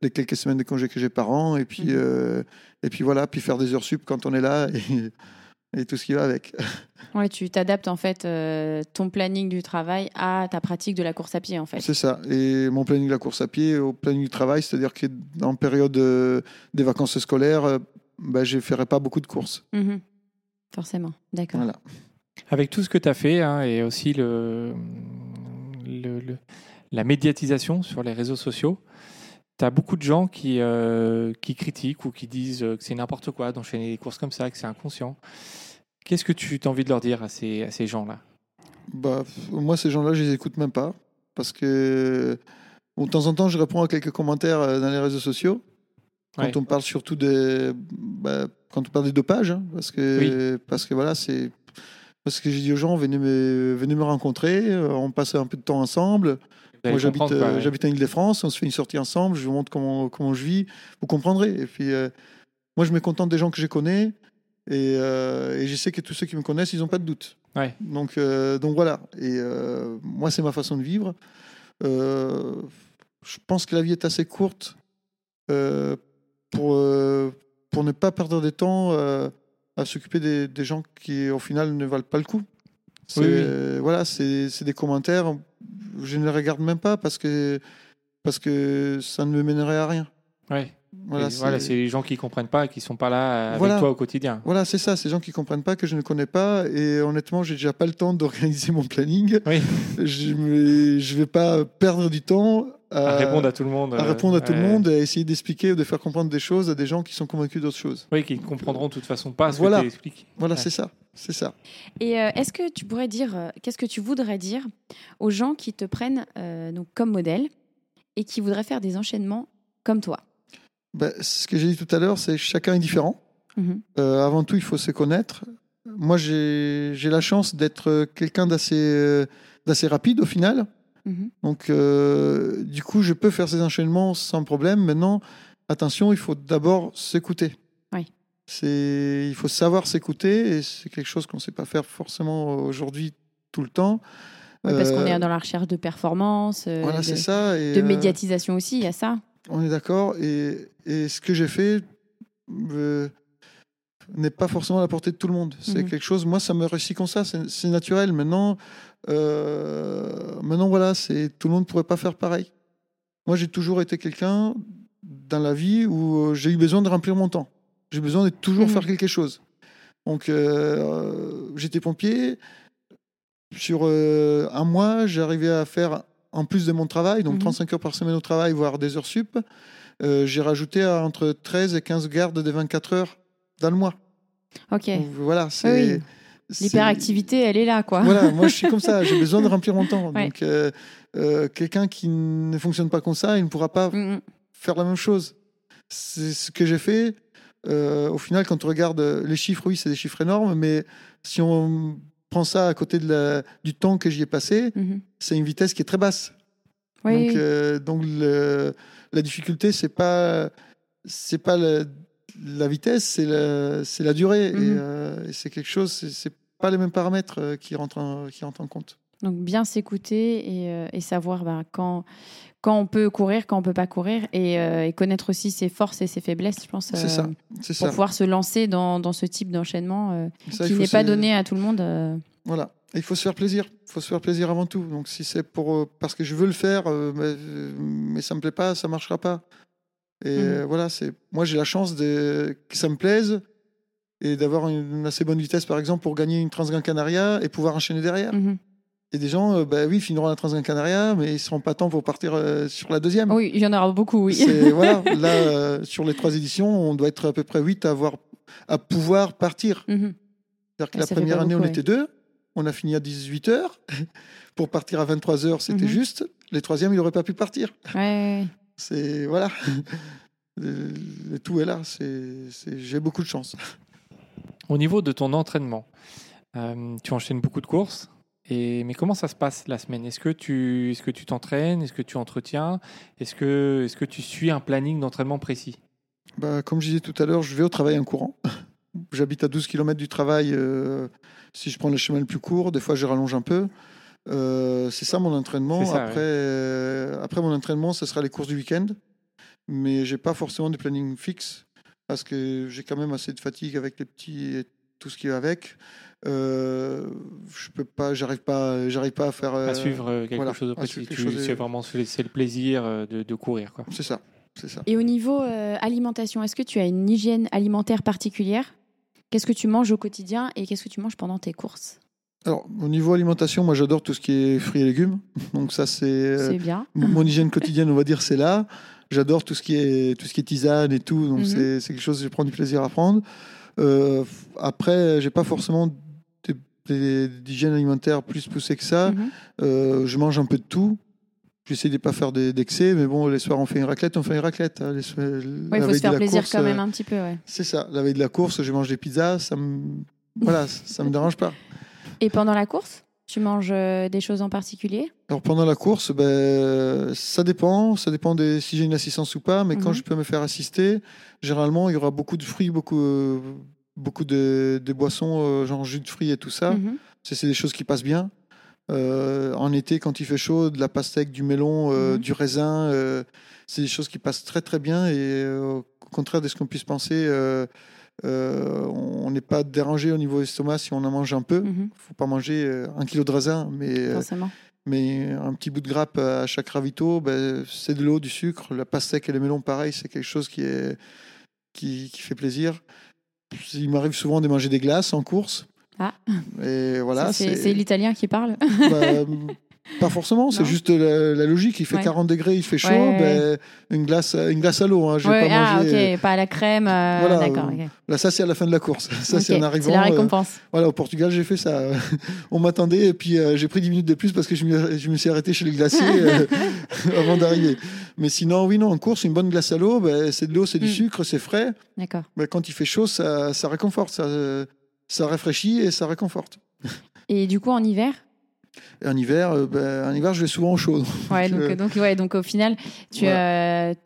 les quelques semaines de congés que j'ai par an, et puis Mhm. et puis voilà, puis faire des heures sup quand on est là et, et tout ce qui va avec. <laughs> Ouais, tu t'adaptes en fait euh, ton planning du travail à ta pratique de la course à pied en fait. C'est ça. Et mon planning de la course à pied au planning du travail, c'est-à-dire qu'en période euh, des vacances scolaires, euh, bah, je ne ferai pas beaucoup de courses. Mhm. Forcément, d'accord. Voilà. Avec tout ce que tu as fait hein, et aussi le, le- le- la médiatisation sur les réseaux sociaux, tu as beaucoup de gens qui, euh, qui critiquent ou qui disent que c'est n'importe quoi d'enchaîner des courses comme ça, que c'est inconscient. Qu'est-ce que tu as envie de leur dire à ces, à ces gens-là? Bah, moi, ces gens-là, je les écoute même pas. Parce que bon, de temps en temps, je réponds à quelques commentaires euh, dans les réseaux sociaux. Quand Ouais. on parle surtout des. bah, quand on parle des dopages. hein, parce que, parce que voilà, c'est. Parce que j'ai dit aux gens, venez me, venez me rencontrer, euh, on passe un peu de temps ensemble. Moi, j'habite euh, ouais. en Ile-de-France, on se fait une sortie ensemble, je vous montre comment, comment je vis, vous comprendrez. Et puis, euh, moi, je me contente des gens que je connais, et, euh, et je sais que tous ceux qui me connaissent, ils n'ont pas de doute. Ouais. Donc, euh, donc voilà. Et euh, moi, c'est ma façon de vivre. Je pense que la vie est assez courte pour, pour ne pas perdre de temps à s'occuper des, des gens qui, au final, ne valent pas le coup. C'est, Oui, oui. Voilà, c'est c'est des commentaires. Je ne les regarde même pas parce que, parce que ça ne me mènerait à rien. Ouais. Voilà, c'est- c'est les gens qui comprennent pas et qui sont pas là avec Voilà. toi au quotidien. Voilà, c'est ça, ces gens qui comprennent pas, que je ne connais pas. Et honnêtement, j'ai déjà pas le temps d'organiser mon planning. Oui. Je ne je vais pas perdre du temps à, À répondre à tout le monde. à euh, répondre à tout le monde, à essayer d'expliquer ou de faire comprendre des choses à des gens qui sont convaincus d'autres choses. Oui, qui ne comprendront de toute façon pas ce Voilà. que tu expliques. Voilà, Ouais. c'est ça. C'est ça. Et euh, est-ce que tu pourrais dire, euh, qu'est-ce que tu voudrais dire aux gens qui te prennent euh, donc comme modèle et qui voudraient faire des enchaînements comme toi? Ben, ce que j'ai dit tout à l'heure, c'est chacun est différent. Mhm. Euh, avant tout, il faut se connaître. Moi, j'ai la chance d'être quelqu'un d'assez euh, rapide au final. Mhm. Donc, euh, du coup, je peux faire ces enchaînements sans problème. Maintenant, attention, il faut d'abord s'écouter. Oui. Il faut savoir s'écouter et c'est quelque chose qu'on ne sait pas faire forcément aujourd'hui tout le temps. Ouais, Parce qu'on est dans la recherche de performance, Voilà, de, c'est ça. Et, de médiatisation aussi, il y a ça. On est d'accord. Et, et ce que j'ai fait euh, n'est pas forcément à la portée de tout le monde. C'est Mhm. quelque chose, moi, ça me réussit comme ça. C'est naturel. Maintenant, euh, maintenant voilà, tout le monde ne pourrait pas faire pareil. Moi, j'ai toujours été quelqu'un dans la vie où euh, j'ai eu besoin de remplir mon temps. J'ai besoin de toujours Mhm. faire quelque chose. Donc, euh, j'étais pompier. Sur euh, un mois, j'arrivais à faire, en plus de mon travail, donc Mhm. 35 heures par semaine au travail, voire des heures sup, euh, j'ai rajouté entre 13 et 15 gardes de 24 heures dans le mois. Ok. Donc, voilà, c'est. Oui, L'hyperactivité, elle est là, quoi. Voilà, moi je suis comme ça, j'ai besoin de <laughs> remplir mon temps. Ouais. Donc, euh, euh, quelqu'un qui ne fonctionne pas comme ça, il ne pourra pas Mhm. faire la même chose. C'est ce que j'ai fait. Euh, au final, quand on regarde les chiffres, oui, c'est des chiffres énormes, mais si on prend ça à côté de la, du temps que j'y ai passé, Mhm. c'est une vitesse qui est très basse. Oui, Donc, euh, donc le- la difficulté, c'est pas c'est pas le- la vitesse, c'est la, c'est la durée. Et, Mhm. euh, et c'est quelque chose, c'est, c'est pas les mêmes paramètres euh, qui rentrent en, qui rentrent en compte. Donc bien s'écouter et, euh, et savoir bah, quand, quand on peut courir, quand on peut pas courir, et, euh, et connaître aussi ses forces et ses faiblesses, je pense, euh, ça, pour ça. pouvoir se lancer dans, dans ce type d'enchaînement euh, qui n'est pas donné à tout le monde. Voilà. Et il faut se faire plaisir. Il faut se faire plaisir avant tout. Donc si c'est pour parce que je veux le faire, mais, mais ça me plaît pas, ça marchera pas. Et euh, voilà, c'est moi j'ai la chance de que ça me plaise et d'avoir une assez bonne vitesse par exemple pour gagner une Transgran Canaria et pouvoir enchaîner derrière. Mhm. Et des gens, euh, bah oui, finiront la Transgran Canaria, mais ils seront pas temps pour partir euh, sur la deuxième. Oui, il y en aura beaucoup, oui. <laughs> Voilà, là euh, sur les trois éditions, on doit être à peu près huit à avoir à pouvoir partir. Mhm. C'est-à-dire que Ah, la première année, beaucoup, on ouais. était deux. On a fini à 18 heures. <laughs> Pour partir à 23 heures, c'était Mhm. juste. Les troisièmes, il n'aurait pas pu partir. Ouais, C'est voilà. <laughs> Le, le tout est là. C'est, c'est- j'ai beaucoup de chance. Au niveau de ton entraînement, Euh, tu enchaînes beaucoup de courses. Et, mais comment ça se passe la semaine? Est-ce que tu est-ce que tu t'entraînes? Est-ce que tu entretiens? Est-ce que, est que tu suis un planning d'entraînement précis? Bah, Comme je disais tout à l'heure, je vais au travail en courant. <laughs> J'habite à 12 km du travail. euh, si je prends le chemin le plus court, des fois je rallonge un peu. Euh, c'est ça mon entraînement. C'est ça, après, euh, après mon entraînement, ce sera les courses du week-end. Mais j'ai pas forcément de planning fixe parce que j'ai quand même assez de fatigue avec les petits et tout ce qui va avec. Euh, je peux pas, j'arrive pas, j'arrive pas à faire. À euh, suivre euh, quelque voilà, chose de précis de- C'est vraiment c'est le plaisir de, de courir. Quoi. C'est ça, c'est ça. Et au niveau euh, alimentation, est-ce que tu as une hygiène alimentaire particulière? Qu'est-ce que tu manges au quotidien et qu'est-ce que tu manges pendant tes courses? Alors, au niveau alimentation, moi j'adore tout ce qui est fruits et légumes. <laughs> Donc ça, c'est euh, bien. mon hygiène quotidienne, on va dire, c'est là. J'adore tout ce qui est tout ce qui est tisane et tout. Donc Mhm. c'est c'est quelque chose que je prends du plaisir à prendre. Euh, après, j'ai pas forcément d'hygiène alimentaire plus poussée que ça. Mhm. Euh, je mange un peu de tout. J'essaie de pas faire d'excès, mais bon, les soirs on fait une raclette, on fait une raclette. hein. Les soirs- Ouais, la il faut se faire la plaisir course, quand même euh, un petit peu. Ouais. C'est ça. La veille de la course, je mange des pizzas. Ça me voilà, ça me dérange pas. Et pendant la course, tu manges euh, des choses en particulier? Alors pendant la course, ben, ça dépend, ça dépend de si j'ai une assistance ou pas, mais quand Mhm. je peux me faire assister, généralement il y aura beaucoup de fruits, beaucoup, beaucoup de, boissons, euh, genre jus de fruits et tout ça. Mhm. C'est c'est des choses qui passent bien. Euh, en été, quand il fait chaud, de la pastèque, du melon, euh, Mhm. du raisin, euh, c'est des choses qui passent très très bien et au contraire de ce qu'on puisse penser, on n'est pas dérangé au niveau estomac si on en mange un peu. Mhm. faut pas manger un kilo de raisin, mais mais un petit bout de grappe à chaque ravito, ben, c'est de l'eau, du sucre. La pastèque et le melon, pareil, c'est quelque chose qui, est, qui, qui fait plaisir. Il m'arrive souvent de manger des glaces en course. Ah. Et voilà. C'est l'italien qui parle. bah, pas forcément, c'est juste la, la logique. Il fait Ouais. 40 degrés, il fait chaud. Ouais, ben, une, glace, une glace à l'eau. Hein, Ouais, pas ah, ok, pas à la crème. euh, Voilà, euh. Là, ça, c'est à la fin de la course. <laughs> Ça, c'est Ok, en arrivant. la euh, récompense. Voilà, au Portugal, j'ai fait ça. <laughs> On m'attendait et puis euh, j'ai pris 10 minutes de plus parce que je me, je me suis arrêté chez les glaciers <laughs> euh, avant d'arriver. Mais sinon, oui, non, en course, une bonne glace à l'eau, ben, c'est de l'eau, c'est du Mm. sucre, c'est frais. D'accord. Ben, quand il fait chaud, ça, ça réconforte, ça, euh, ça rafraîchit et ça réconforte. Et du coup, en hiver? En hiver, euh, ben, en hiver, je vais souvent au chaud. Ouais, donc, euh, donc, ouais, donc au final, tu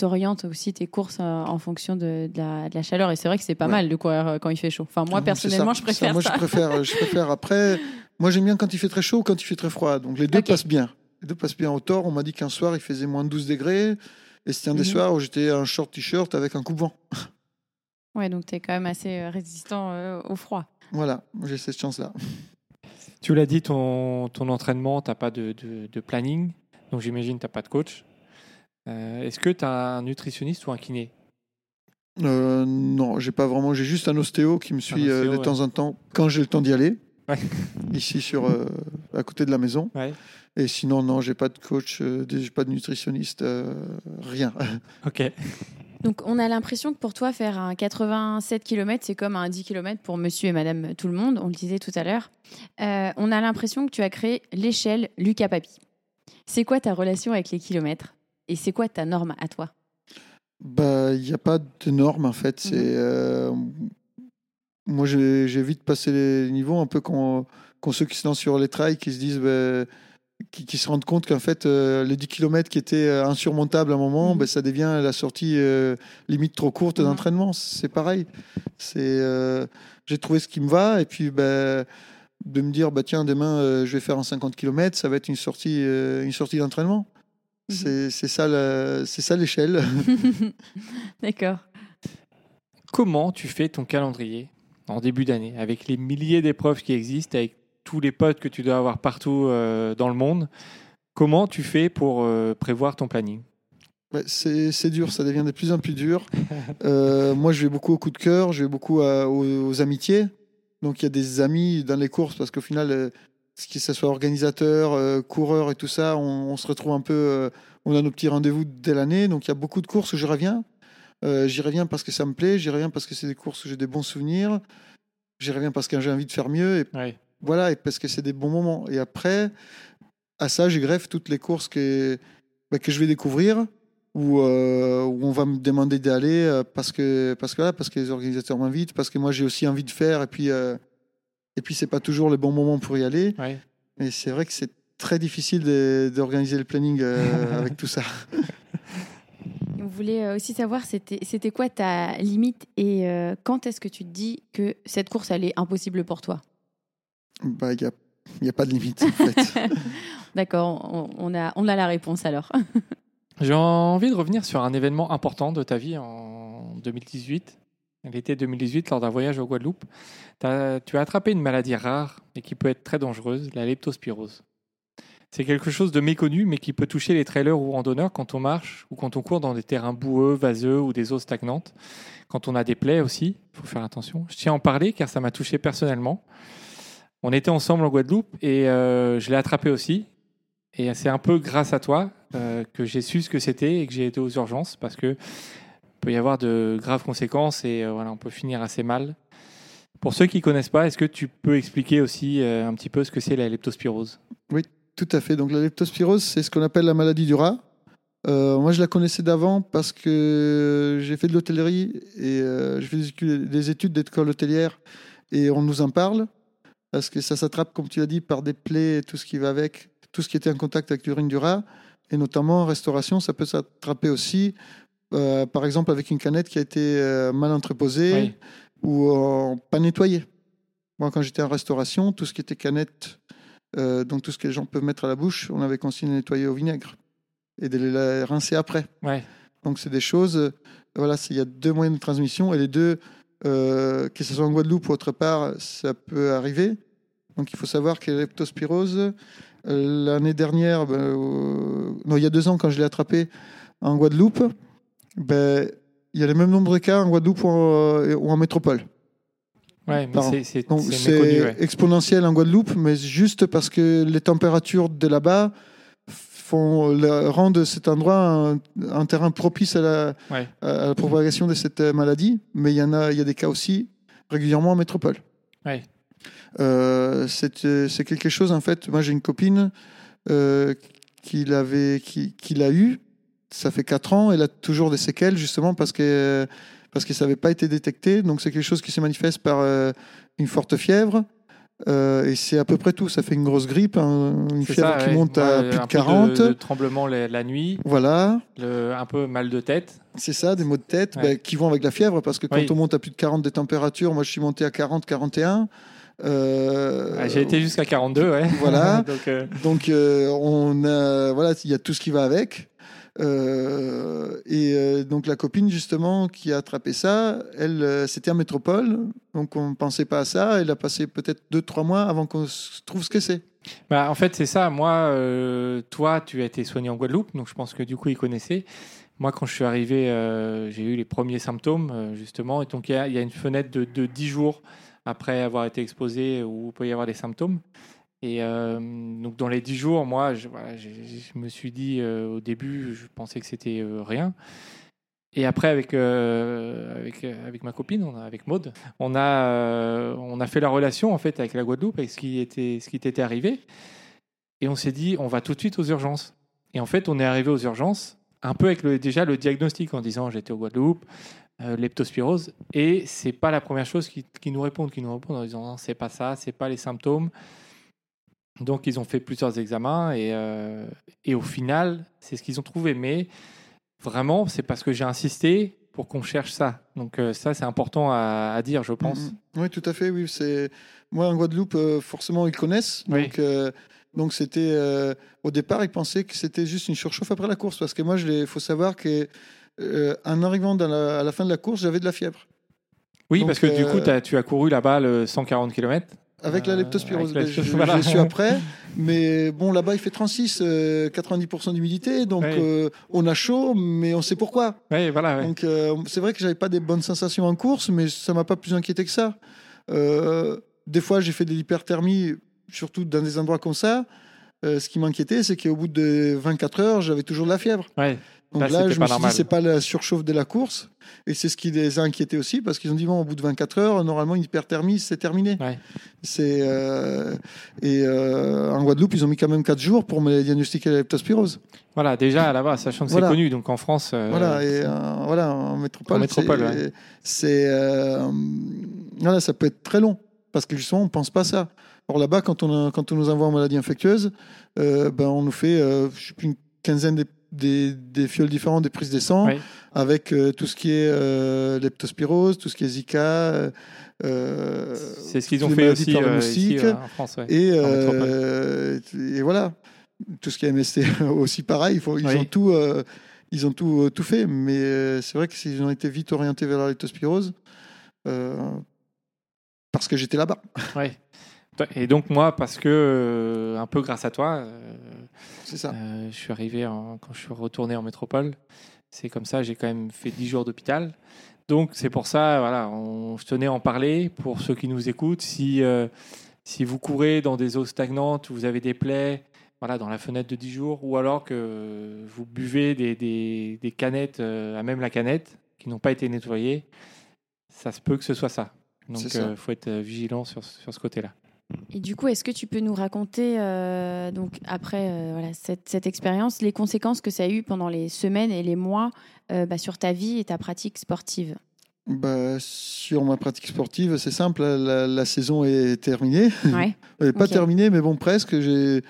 orientes aussi tes courses euh, en fonction de, de la, de la chaleur. Et c'est vrai que c'est pas Ouais. mal de courir euh, quand il fait chaud. Enfin, moi, C'est personnellement, ça, je c'est ça. préfère Moi, ça. je préfère, je préfère. Après, moi, j'aime bien quand il fait très chaud ou quand il fait très froid. Donc, les deux passent bien. Les deux passent bien au tort. On m'a dit qu'un soir, il faisait moins de 12 degrés. Et c'était un des Mhm. soirs où j'étais en short t-shirt avec un coupe-vent. <laughs> Ouais, donc tu es quand même assez euh, résistant euh, au froid. Voilà, j'ai cette chance-là. Tu l'as dit, ton, ton entraînement, tu n'as pas de, de- de planning, donc j'imagine que tu n'as pas de coach. Euh, Est-ce que tu as un nutritionniste ou un kiné? Euh, non, j'ai pas vraiment. J'ai juste un ostéo qui me suit euh, ostéo, de ouais. temps en temps quand j'ai le temps d'y aller. Ouais. Ici sur euh, à côté de la maison. Ouais. Et sinon, non, j'ai pas de coach, euh, j'ai pas de nutritionniste, euh, rien. <laughs> Ok. Donc, on a l'impression que pour toi, faire un 87 km, c'est comme un 10 km pour monsieur et madame tout le monde. On le disait tout à l'heure. Euh, on a l'impression que tu as créé l'échelle Lucas Papi. C'est quoi ta relation avec les kilomètres? Et c'est quoi ta norme à toi? Bah, il n'y a pas de normes en fait. C'est Mhm. euh, moi, j'ai vite passé les niveaux, un peu quand ceux qui se lancent sur les trails, qui se disent, bah, qui, qui se rendent compte qu'en fait, euh, les 10 km qui étaient euh, insurmontables à un moment, Mhm. bah, ça devient la sortie euh, limite trop courte Mhm. d'entraînement. C'est pareil. C'est, euh, j'ai trouvé ce qui me va et puis bah, de me dire, bah tiens, demain, euh, je vais faire un 50 km, ça va être une sortie, euh, une sortie d'entraînement. Mhm. C'est c'est ça, la- c'est ça l'échelle. <laughs> D'accord. Comment tu fais ton calendrier en début d'année, avec les milliers d'épreuves qui existent, avec tous les potes que tu dois avoir partout euh, dans le monde Comment tu fais pour euh, prévoir ton planning? Ouais, c'est dur, ça devient de plus en plus dur. Euh, <laughs> moi, je vais beaucoup au coup de cœur, je vais beaucoup à- aux, aux amitiés. Donc, il y a des amis dans les courses parce qu'au final, ce que ce soit organisateur, coureur et tout ça, on, on se retrouve un peu. on a nos petits rendez-vous dès l'année. Donc, il y a beaucoup de courses où je reviens. Euh, j'y reviens parce que ça me plaît, j'y reviens parce que c'est des courses où j'ai des bons souvenirs. J'y reviens parce que j'ai envie de faire mieux. Et Ouais. Voilà, et parce que c'est des bons moments. Et après, à ça, je greffe toutes les courses que, bah, que je vais découvrir, où, euh, où on va me demander d'aller euh, parce que, parce, que, voilà, parce que les organisateurs m'invitent, parce que moi j'ai aussi envie de faire, et puis, euh, Et puis, c'est pas toujours le bon moment pour y aller. Ouais. Et c'est vrai que c'est très difficile de- d'organiser le planning euh, <laughs> avec tout ça. On voulait aussi savoir, c'était c'était quoi ta limite et euh, quand est-ce que tu te dis que cette course, elle est impossible pour toi? Bah, il n'y a, il y a pas de limite, en fait. <laughs> D'accord, on, on a, on a la réponse alors. <laughs> J'ai envie de revenir sur un événement important de ta vie en 2018, l'été 2018, lors d'un voyage au Guadeloupe. T'as- tu as attrapé une maladie rare et qui peut être très dangereuse, la leptospirose. C'est quelque chose de méconnu, mais qui peut toucher les trailers ou randonneurs quand on marche ou quand on court dans des terrains boueux, vaseux ou des eaux stagnantes. Quand on a des plaies aussi, il faut faire attention. Je tiens à en parler car ça m'a touché personnellement. On était ensemble en Guadeloupe et euh, je l'ai attrapé aussi. Et c'est un peu grâce à toi euh, que j'ai su ce que c'était et que j'ai été aux urgences parce que peut y avoir de graves conséquences et euh, voilà, on peut finir assez mal. Pour ceux qui connaissent pas, est-ce que tu peux expliquer aussi un petit peu ce que c'est la leptospirose? Tout à fait. Donc la leptospirose, c'est ce qu'on appelle la maladie du rat. Moi, je la connaissais d'avant parce que j'ai fait de l'hôtellerie et euh, j'ai fait des études d'école hôtelière et on nous en parle parce que ça s'attrape, comme tu l'as dit, par des plaies et tout ce qui va avec, tout ce qui était en contact avec l'urine du rat. Et notamment en restauration, ça peut s'attraper aussi, euh, par exemple, avec une canette qui a été euh, mal entreposée Oui. ou euh, pas nettoyée. Moi, quand j'étais en restauration, tout ce qui était canette, euh, donc tout ce que les gens peuvent mettre à la bouche, on avait consigné de nettoyer au vinaigre et de les rincer après. Ouais. Donc c'est des choses, voilà, il y a deux moyens de transmission et les deux, euh, que ce soit en Guadeloupe ou autre part, ça peut arriver. Donc il faut savoir que la leptospirose, euh, l'année dernière, ben, euh, non, il y a deux ans quand je l'ai attrapé en Guadeloupe, ben, il y a le même nombre de cas en Guadeloupe ou en, ou en métropole. Ouais, mais c'est- ouais. exponentiel en Guadeloupe, mais juste parce que les températures de là-bas font le- rendent cet endroit un, un terrain propice à la, Ouais. à la propagation de cette euh, maladie. Mais il y en a, il y a des cas aussi régulièrement en métropole. Ouais. Euh, c'est euh, c'est quelque chose en fait. Moi j'ai une copine euh, qui l'avait, qui, qui l'a eu. Ça fait 4 ans. Elle a toujours des séquelles justement parce que parce que ça n'avait pas été détecté. Donc c'est quelque chose qui se manifeste par euh, une forte fièvre. Euh, et c'est à peu près tout. Ça fait une grosse grippe, un- une fièvre ça, qui ouais. monte à Ouais, plus de un peu 40. de tremblement la, la nuit, Voilà, le, un peu mal de tête. c'est ça, des maux de tête Ouais. ben, qui vont avec la fièvre parce que quand Oui. on monte à plus de 40 de température, moi je suis monté à 40, 41. euh, Ah, J'ai été jusqu'à 42, ouais. Voilà. <laughs> Donc, euh, Donc euh, on a voilà, il y a tout ce qui va avec. Euh, et euh, donc la copine justement qui a attrapé ça, elle euh, c'était en métropole, donc on ne pensait pas à ça. Elle a passé peut-être deux trois mois avant qu'on trouve ce que c'est. Bah, en fait, c'est ça. Moi, toi, tu as été soigné en Guadeloupe, donc je pense que du coup, ils connaissaient. Moi, quand je suis arrivé, j'ai eu les premiers symptômes, justement. Et donc, il y, a- il y a une fenêtre de, de 10 jours après avoir été exposé où il peut y avoir des symptômes. Et euh, donc, dans les 10 jours, moi, je, voilà, je me suis dit euh, au début, je pensais que c'était euh, rien. Et après, avec, avec, ma copine, on a- avec Maude, on a, on a fait la relation en fait avec la Guadeloupe, avec ce qui était, ce qui t'était arrivé. Et on s'est dit, on va tout de suite aux urgences. Et en fait, on est arrivé aux urgences un peu avec le, déjà le diagnostic en disant j'étais au Guadeloupe, leptospirose. Et c'est pas la première chose qui, qui nous répondent, qui nous répondent en disant non, c'est pas ça, c'est pas les symptômes. Donc ils ont fait plusieurs examens et, euh, et au final, c'est ce qu'ils ont trouvé. Mais vraiment, c'est parce que j'ai insisté pour qu'on cherche ça. Donc euh, ça, c'est important à, à dire, je pense. Mhm. Oui, tout à fait. Oui, c'est moi en Guadeloupe, euh, forcément ils connaissent. Oui. Donc donc c'était au départ ils pensaient que c'était juste une surchauffe après la course parce que moi il faut savoir que en arrivant dans la- à la fin de la course j'avais de la fièvre. Oui, Donc, parce que du coup, tu as couru là-bas le 140 km. Avec la Euh, leptospirose, avec la Ben, je, voilà. je suis <laughs> après. Mais bon, là-bas, il fait 36, euh, 90% d'humidité. Donc, euh, on a chaud, mais on sait pourquoi. Oui, voilà. Donc, euh, c'est vrai que j'avais pas des bonnes sensations en course, mais ça m'a pas plus inquiété que ça. Des fois, j'ai fait de l'hyperthermie, surtout dans des endroits comme ça. Ce qui m'inquiétait, c'est qu'au bout de 24 heures, j'avais toujours de la fièvre. Donc Là, là, je pas me suis dit, c'est pas la surchauffe de la course. Et c'est ce qui les a inquiétés aussi, parce qu'ils ont dit, bon, au bout de 24 heures, normalement, une hyperthermie, c'est terminé. Ouais. C'est, euh, et euh, en Guadeloupe, ils ont mis quand même 4 jours pour me diagnostiquer la leptospirose. Voilà, déjà là-bas, sachant que Voilà. c'est connu, donc en France. euh, Voilà, et voilà, en métropole, En métropole, c'est, ouais. voilà, ça peut être très long. parce que justement, on pense pas à ça. Or là-bas, quand on, a- quand on nous envoie en maladie infectieuse, ben, on nous fait je sais plus, une quinzaine des, des, des fioles différentes, des prises de sang, Oui. avec euh, tout ce qui est euh, leptospirose, tout ce qui est Zika. euh, euh, C'est ce qu'ils ont fait aussi ici en France. ouais. Et, voilà, tout ce qui est MST <laughs> aussi pareil. Il faut, ils Oui. ont tout, ils ont tout, tout fait. Mais c'est vrai qu'ils ont été vite orientés vers la leptospirose parce que j'étais là-bas. Ouais. Et donc moi, parce que euh, un peu grâce à toi, euh, ça. euh, je suis arrivé en- quand je suis retourné en métropole. C'est comme ça, j'ai quand même fait 10 jours d'hôpital. Donc c'est pour ça, voilà, on, je tenais à en parler pour ceux qui nous écoutent. Si euh, si vous courez dans des eaux stagnantes, vous avez des plaies, voilà, dans la fenêtre de 10 jours, ou alors que vous buvez des, des, des canettes, euh, à même la canette, qui n'ont pas été nettoyées, ça se peut que ce soit ça. Donc il faut être vigilant sur, sur ce côté-là. Et du coup, est-ce que tu peux nous raconter, euh, donc après euh, voilà, cette, cette expérience, les conséquences que ça a eu pendant les semaines et les mois euh, bah, sur ta vie et ta pratique sportive? Bah, sur ma pratique sportive, c'est simple. La, la- la saison est terminée. Ouais. <laughs> Elle pas terminée, mais bon, presque. J'ai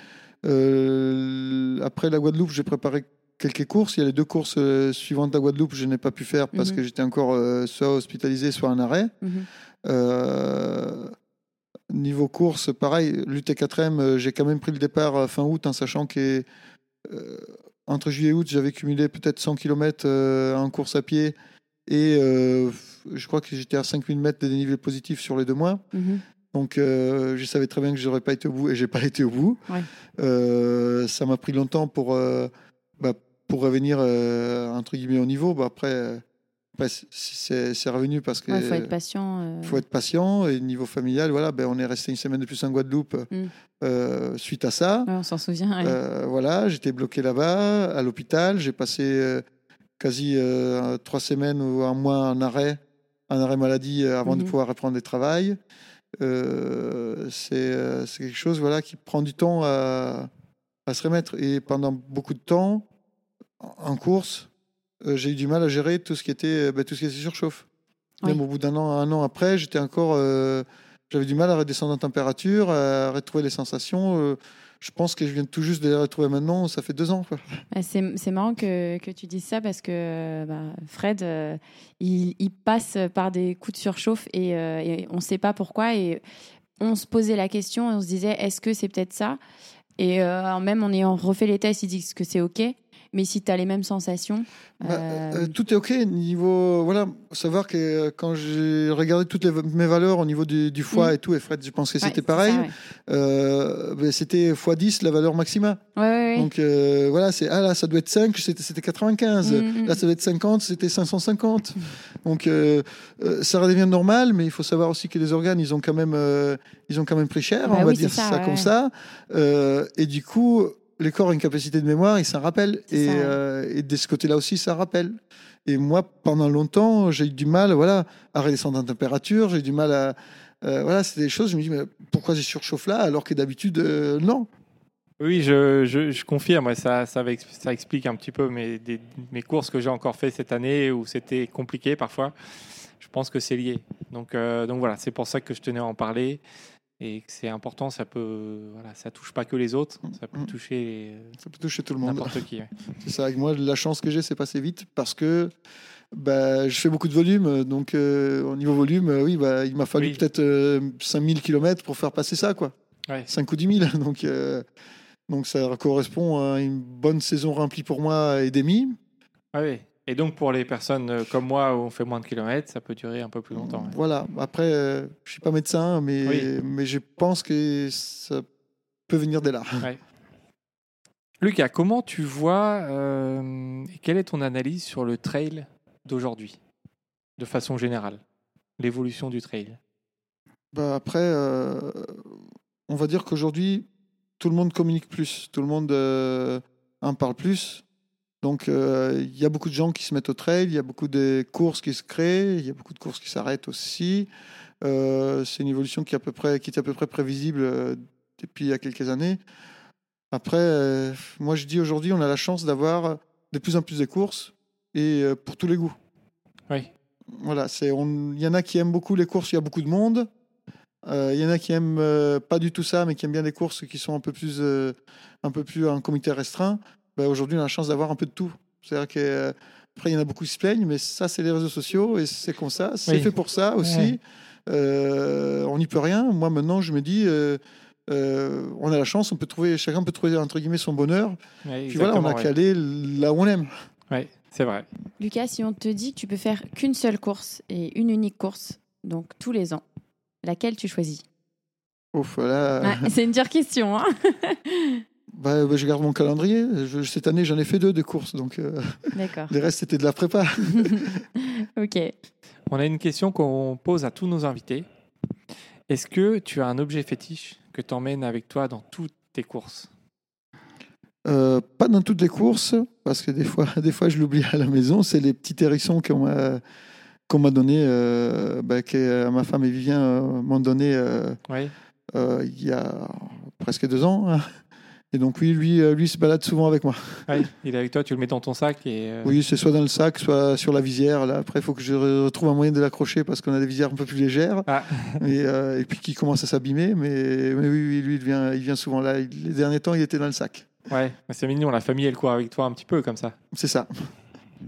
après la Guadeloupe, j'ai préparé quelques courses. Il y a les deux courses suivantes de la Guadeloupe, je n'ai pas pu faire parce Mhm. que j'étais encore soit hospitalisé, soit en arrêt. Mhm. Euh, niveau course, pareil, l'UT4M, euh, j'ai quand même pris le départ euh, fin août en sachant que euh, entre juillet et août, j'avais cumulé peut-être 100 km en course à pied et euh, je crois que j'étais à 5000 mètres de dénivelé positif sur les deux mois. Mhm. Donc je savais très bien que je n'aurais pas été au bout et j'ai pas <laughs> été au bout. Ouais. Ça m'a pris longtemps pour, bah, pour revenir entre guillemets au niveau. Bah, après, euh, après, c'est- revenu parce que Ouais, faut être patient. euh. faut être patient et niveau familial, voilà, ben, on est resté une semaine de plus en Guadeloupe Mm. euh, suite à ça. Ouais, on s'en souvient. ouais. Euh, voilà, j'étais bloqué là-bas, à l'hôpital. J'ai passé euh, quasi euh, trois semaines ou un mois en arrêt, en arrêt maladie euh, avant de Mhm. pouvoir reprendre le travail. Euh, c'est euh, quelque chose voilà, qui prend du temps à, à se remettre. Et pendant beaucoup de temps, en course, euh, j'ai eu du mal à gérer tout ce qui était, euh, ben, tout ce qui était surchauffe. Oui. Même au bout d'un an, un an après, j'étais encore, euh, j'avais du mal à redescendre en température, à retrouver les sensations. euh, je pense que je viens tout juste de les retrouver maintenant. Ça fait deux ans. Ouais, C'est c'est marrant que, que tu dises ça parce que euh, bah, Fred, euh, il, il passe par des coups de surchauffe et, euh, et on ne sait pas pourquoi. Et on se posait la question et on se disait est-ce que c'est peut-être ça? Et euh, même en ayant refait les tests, ils disent que c'est OK. Mais si tu as les mêmes sensations. Bah, euh, euh, tout est ok niveau voilà savoir que euh, quand j'ai regardé toutes les, mes valeurs au niveau du, du foie Mm. et tout et Fred je pense que c'était pareil ça, ouais. euh, ben, c'était x10 la valeur maxima Ouais, donc euh, voilà c'est ah là ça doit être 5 c'était c'était 95 Mm, mm. là ça doit être 50 c'était 550 donc euh, euh, ça redevient normal mais il faut savoir aussi que les organes ils ont quand même euh, ils ont quand même pris cher Bah on va dire ça, comme ça Euh, et du coup les corps ont une capacité de mémoire ils s'en rappellent C'est et, ça, ouais. euh, et de ce côté là aussi ça rappelle et moi pendant longtemps j'ai eu du mal voilà à redescendre en température j'ai eu du mal à euh, voilà c'est des choses je me dis mais pourquoi je surchauffe là alors que d'habitude euh, non Oui, je, je, je confirme. Ça, ça, ça explique un petit peu mes, des- mes courses que j'ai encore fait cette année où c'était compliqué parfois. Je pense que c'est lié. Donc, euh, donc voilà, c'est pour ça que je tenais à en parler et que c'est important. Ça peut, voilà, ça touche pas que les autres, ça peut Mm. toucher ça peut toucher tout le monde n'importe qui. ouais. <laughs> C'est ça, avec moi, la chance que j'ai, c'est passer vite parce que bah, je fais beaucoup de volume. Donc, euh, au niveau volume, euh, oui, bah, il m'a fallu Oui. peut-être euh, 5000 km pour faire passer ça, quoi. Ouais. 5 ou 10 000. <laughs> Donc, euh, donc, ça correspond à une bonne saison remplie pour moi et demi. Ah oui. Et donc pour les personnes euh, comme moi où on fait moins de kilomètres, ça peut durer un peu plus longtemps. ouais. Voilà. Après, euh, je suis pas médecin, mais, Oui. mais je pense que ça peut venir dès là. Lucas, comment tu vois euh, et quelle est ton analyse sur le trail d'aujourd'hui, de façon générale, l'évolution du trail? Bah après, euh, on va dire qu'aujourd'hui, tout le monde communique plus, tout le monde en parle plus. Donc, euh, il y a beaucoup de gens qui se mettent au trail, il y a beaucoup de courses qui se créent, il y a beaucoup de courses qui s'arrêtent aussi. Euh, c'est une évolution qui, est à peu près, qui était à peu près prévisible euh, depuis il y a quelques années. Après, moi je dis aujourd'hui, on a la chance d'avoir de plus en plus de courses et pour tous les goûts. Oui. Voilà, c'est il y en a qui aiment beaucoup les courses, il y a beaucoup de monde. Il y en a qui aiment pas du tout ça, mais qui aiment bien les courses qui sont un peu plus, un peu plus en comité restreint. Ben, Aujourd'hui, on a la chance d'avoir un peu de tout. C'est-à-dire que euh, après, il y en a beaucoup qui se plaignent, mais ça, c'est les réseaux sociaux et c'est comme ça. C'est Oui. fait pour ça aussi. Ouais. Euh, on n'y peut rien. Moi, maintenant, je me dis, euh, euh, on a la chance, on peut trouver, chacun peut trouver entre guillemets son bonheur. Ouais, Puis voilà, on a ouais. qu'à aller là où on aime. Ouais, c'est vrai. Lucas, si on te dit que tu peux faire qu'une seule course et une unique course, donc tous les ans, laquelle tu choisis? Ouf. Ouais, C'est une dure question. Hein <laughs> Bah, bah, je garde mon calendrier. Je- cette année, j'en ai fait deux de courses, donc euh, D'accord. <laughs> les restes c'était de la prépa. <laughs> ok. On a une question qu'on pose à tous nos invités. Est-ce que tu as un objet fétiche que tu emmènes avec toi dans toutes tes courses? Euh, pas dans toutes les courses, parce que des fois, <laughs> des fois je l'oublie à la maison. C'est les petits hérissons qu'on m'a qu'on m'a donné, euh, bah, que euh, ma femme et Vivien euh, m'ont donné euh, Oui. euh, il y a presque deux ans. Et donc oui, lui, euh, lui se balade souvent avec moi. Ouais, il est avec toi, tu le mets dans ton sac et. euh, Oui, c'est soit dans le sac, soit sur la visière. Là, après, il faut que je re- retrouve un moyen de l'accrocher parce qu'on a des visières un peu plus légères. Ah. <laughs> Et, euh, et puis qui commence à s'abîmer. Mais, mais oui, oui, lui, il vient, il vient souvent là. Il- les derniers temps, il était dans le sac. Ouais, c'est mignon, la famille elle court avec toi un petit peu comme ça. C'est ça.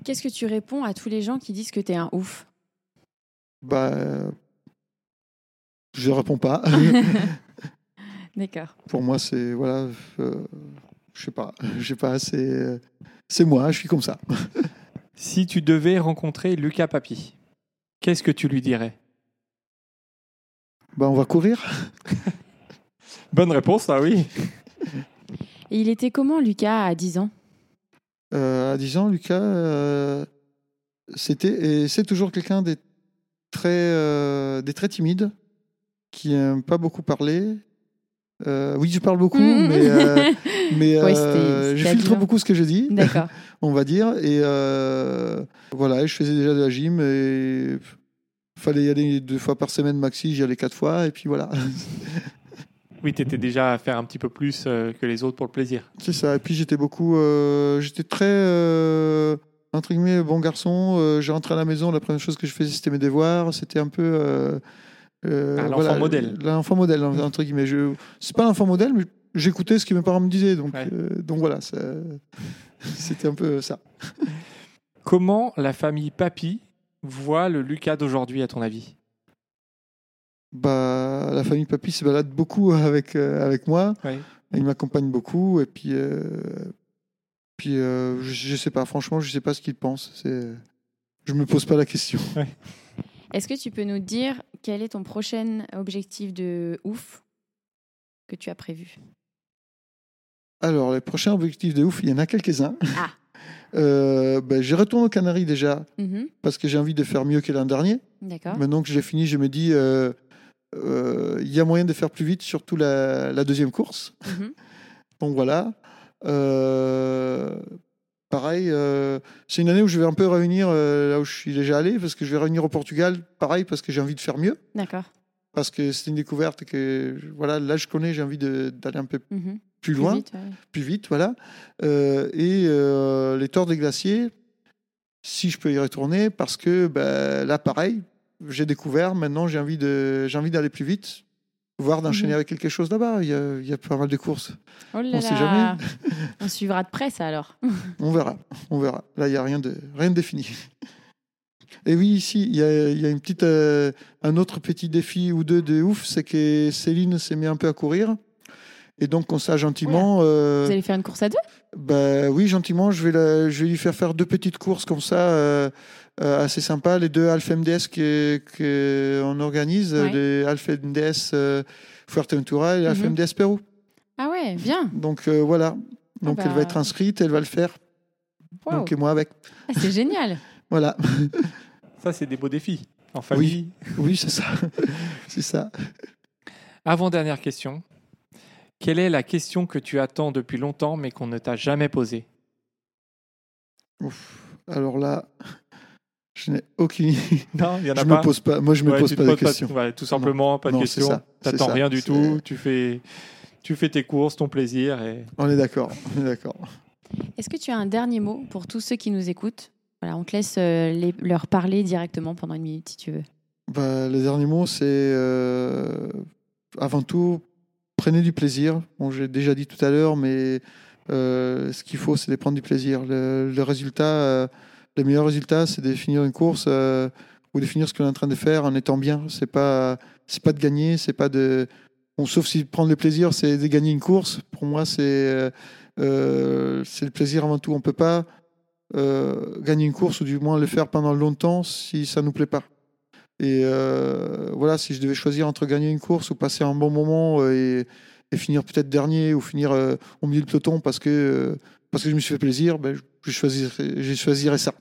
Qu'est-ce que tu réponds à tous les gens qui disent que tu es un ouf? Bah, je réponds pas. <laughs> D'accord. Pour moi, c'est voilà, euh, je sais pas, <laughs> je sais pas, c'est euh, c'est moi, je suis comme ça. <laughs> Si tu devais rencontrer Lucas Papi, qu'est-ce que tu lui dirais? Bah, on va courir. <laughs> Bonne réponse, ah oui. Et il était comment, Lucas, à 10 ans? Euh, à 10 ans, Lucas, euh, c'était et c'est toujours quelqu'un des très, euh, des très timides, qui aime pas beaucoup parler. Euh, oui, je parle beaucoup, mais, euh, <laughs> mais Ouais, euh, c'était- je filtre beaucoup ce que je dis, <laughs> on va dire. Et euh, voilà, je faisais déjà de la gym et fallait y aller deux fois par semaine maxi, j'y allais quatre fois, et puis voilà. <laughs> Oui, tu étais déjà à faire un petit peu plus euh, que les autres pour le plaisir. C'est ça. Et puis j'étais beaucoup, euh, j'étais très euh, entre guillemets bon garçon. Euh, j'ai rentré à la maison, la première chose que je faisais c'était mes devoirs. C'était un peu euh, Ah, l'enfant modèle. L'enfant modèle entre guillemets. Je, c'est pas l'enfant modèle, mais j'écoutais ce que mes parents me disaient. Donc, Ouais. euh, donc voilà, ça- <laughs> c'était un peu ça. <laughs> Comment la famille Papi voit le Lucas d'aujourd'hui, à ton avis? Bah, la famille Papy se balade beaucoup <laughs> avec euh, avec moi. Ouais. Il m'accompagne beaucoup et puis euh, puis euh, je, je sais pas. Franchement, je sais pas ce qu'il pense. C'est, je me pose pas la question. Est-ce que tu peux nous dire quel est ton prochain objectif de ouf que tu as prévu? Alors, les prochains objectifs de ouf, il y en a quelques-uns. Ah. <laughs> Euh, ben, je retourne aux Canaries déjà, Mhm. parce que j'ai envie de faire mieux que l'an dernier. D'accord. Maintenant que j'ai fini, je me dis, euh, euh, il y a moyen de faire plus vite, surtout la, la deuxième course. Mhm. <laughs> Donc voilà. Pareil, euh, c'est une année où je vais un peu revenir euh, là où je suis déjà allé, parce que je vais revenir au Portugal, pareil, parce que j'ai envie de faire mieux. D'accord. Parce que c'est une découverte que, voilà, là je connais, j'ai envie d'aller un peu Mhm. plus Plus loin. vite, ouais. plus vite, voilà. Euh, et les torts des glaciers, si je peux y retourner, parce que ben, là, pareil, j'ai découvert, maintenant j'ai envie d'aller plus vite, voire d'enchaîner Mhm. avec quelque chose là-bas. Il y a, il y a pas mal de courses. Oh là On sait là. jamais. <laughs> On suivra de près ça alors. <laughs> On verra, on verra. Là, il y a rien de, rien de défini. Et oui, ici, il y a, il y a une petite, euh, un autre petit défi ou deux de ouf, c'est que Céline s'est mis un peu à courir. Et donc, on s'a gentiment. euh, Vous allez faire une course à deux? Bah oui, gentiment, je vais, la- je vais lui faire faire deux petites courses comme ça, euh, euh, assez sympas. Les deux Alpha MDS que- qu'on organise, Ouais. les Alpha MDS euh, Fuerteventura et Alpha Mhm. MDS Pérou. Ah ouais, bien. Donc euh, voilà. Donc bah. elle va être inscrite, elle va le faire. Wow. Donc et moi avec. Ah, c'est génial. <laughs> Voilà. <laughs> Ça, c'est des beaux défis. En famille. oui, c'est ça. <laughs> c'est ça. Avant-dernière question. Quelle est la question que tu attends depuis longtemps mais qu'on ne t'a jamais posée? Ouf. Alors là, je n'ai aucune. Non, il y en a Je pas. me pose pas. Moi, je me Ouais, pose tu pas de questions. ouais, tout simplement, pas de Non, c'est questions. ça, c'est T'attends ça. rien du tout. Tu fais, tu fais tes courses, ton plaisir. Et... On est d'accord. On est d'accord. Est-ce que tu as un dernier mot pour tous ceux qui nous écoutent? Voilà, on te laisse euh, les- leur parler directement pendant une minute si tu veux. bah, Le dernier mot, c'est euh, avant tout, prenez du plaisir. Bon, J'ai déjà dit tout à l'heure, mais euh, ce qu'il faut, c'est de prendre du plaisir. Le, le résultat, euh, le meilleur résultat, c'est de finir une course euh, ou de finir ce qu'on est en train de faire en étant bien. C'est pas, c'est pas de gagner, c'est pas de. Bon, sauf si prendre le plaisir, c'est de gagner une course. Pour moi, c'est euh, euh, c'est le plaisir avant tout. On peut pas euh, gagner une course ou du moins le faire pendant longtemps si ça nous plaît pas. Et voilà, si je devais choisir entre gagner une course ou passer un bon moment et, finir peut-être dernier ou finir au milieu du peloton parce que, parce que je me suis fait plaisir, ben, je choisirais ça.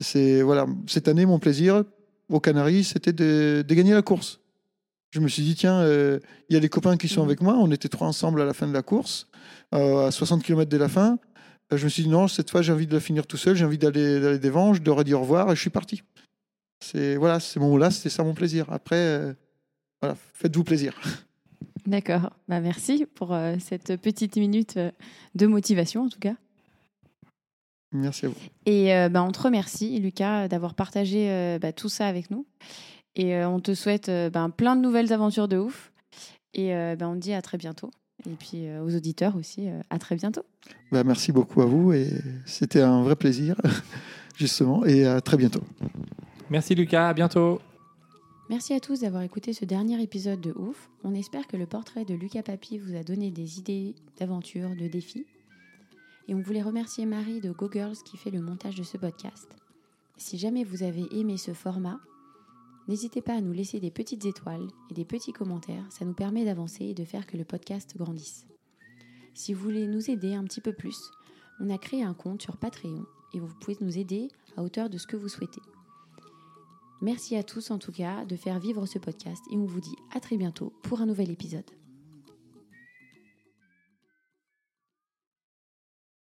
C'est voilà, cette année, mon plaisir aux Canaries, c'était de, de gagner la course. Je me suis dit, tiens, euh, il y a des copains qui sont avec moi, on était trois ensemble à la fin de la course, euh, à 60 km de la fin. Euh, Je me suis dit, non, cette fois, j'ai envie de la finir tout seul, j'ai envie d'aller d'aller devant, je leur ai dit au revoir et je suis parti. C'est voilà, ces moments-là, c'était ça mon plaisir. Après, euh, voilà, faites-vous plaisir. D'accord. Bah, merci pour euh, cette petite minute euh, de motivation, en tout cas. Merci à vous. Et euh, bah, on te remercie, Lucas, d'avoir partagé euh, bah, tout ça avec nous. Et euh, on te souhaite euh, bah, plein de nouvelles aventures de ouf. Et euh, bah, on te dit à très bientôt. Et puis euh, aux auditeurs aussi, euh, à très bientôt. Bah, merci beaucoup à vous et c'était un vrai plaisir, <laughs> justement, et à très bientôt. Merci Lucas, à bientôt. Merci à tous d'avoir écouté ce dernier épisode de Ouf. On espère que le portrait de Lucas Papy vous a donné des idées d'aventures, de défis. Et on voulait remercier Marie de Go Girls qui fait le montage de ce podcast. Si jamais vous avez aimé ce format, n'hésitez pas à nous laisser des petites étoiles et des petits commentaires. Ça nous permet d'avancer et de faire que le podcast grandisse. Si vous voulez nous aider un petit peu plus, on a créé un compte sur Patreon et vous pouvez nous aider à hauteur de ce que vous souhaitez. Merci à tous en tout cas de faire vivre ce podcast et on vous dit à très bientôt pour un nouvel épisode.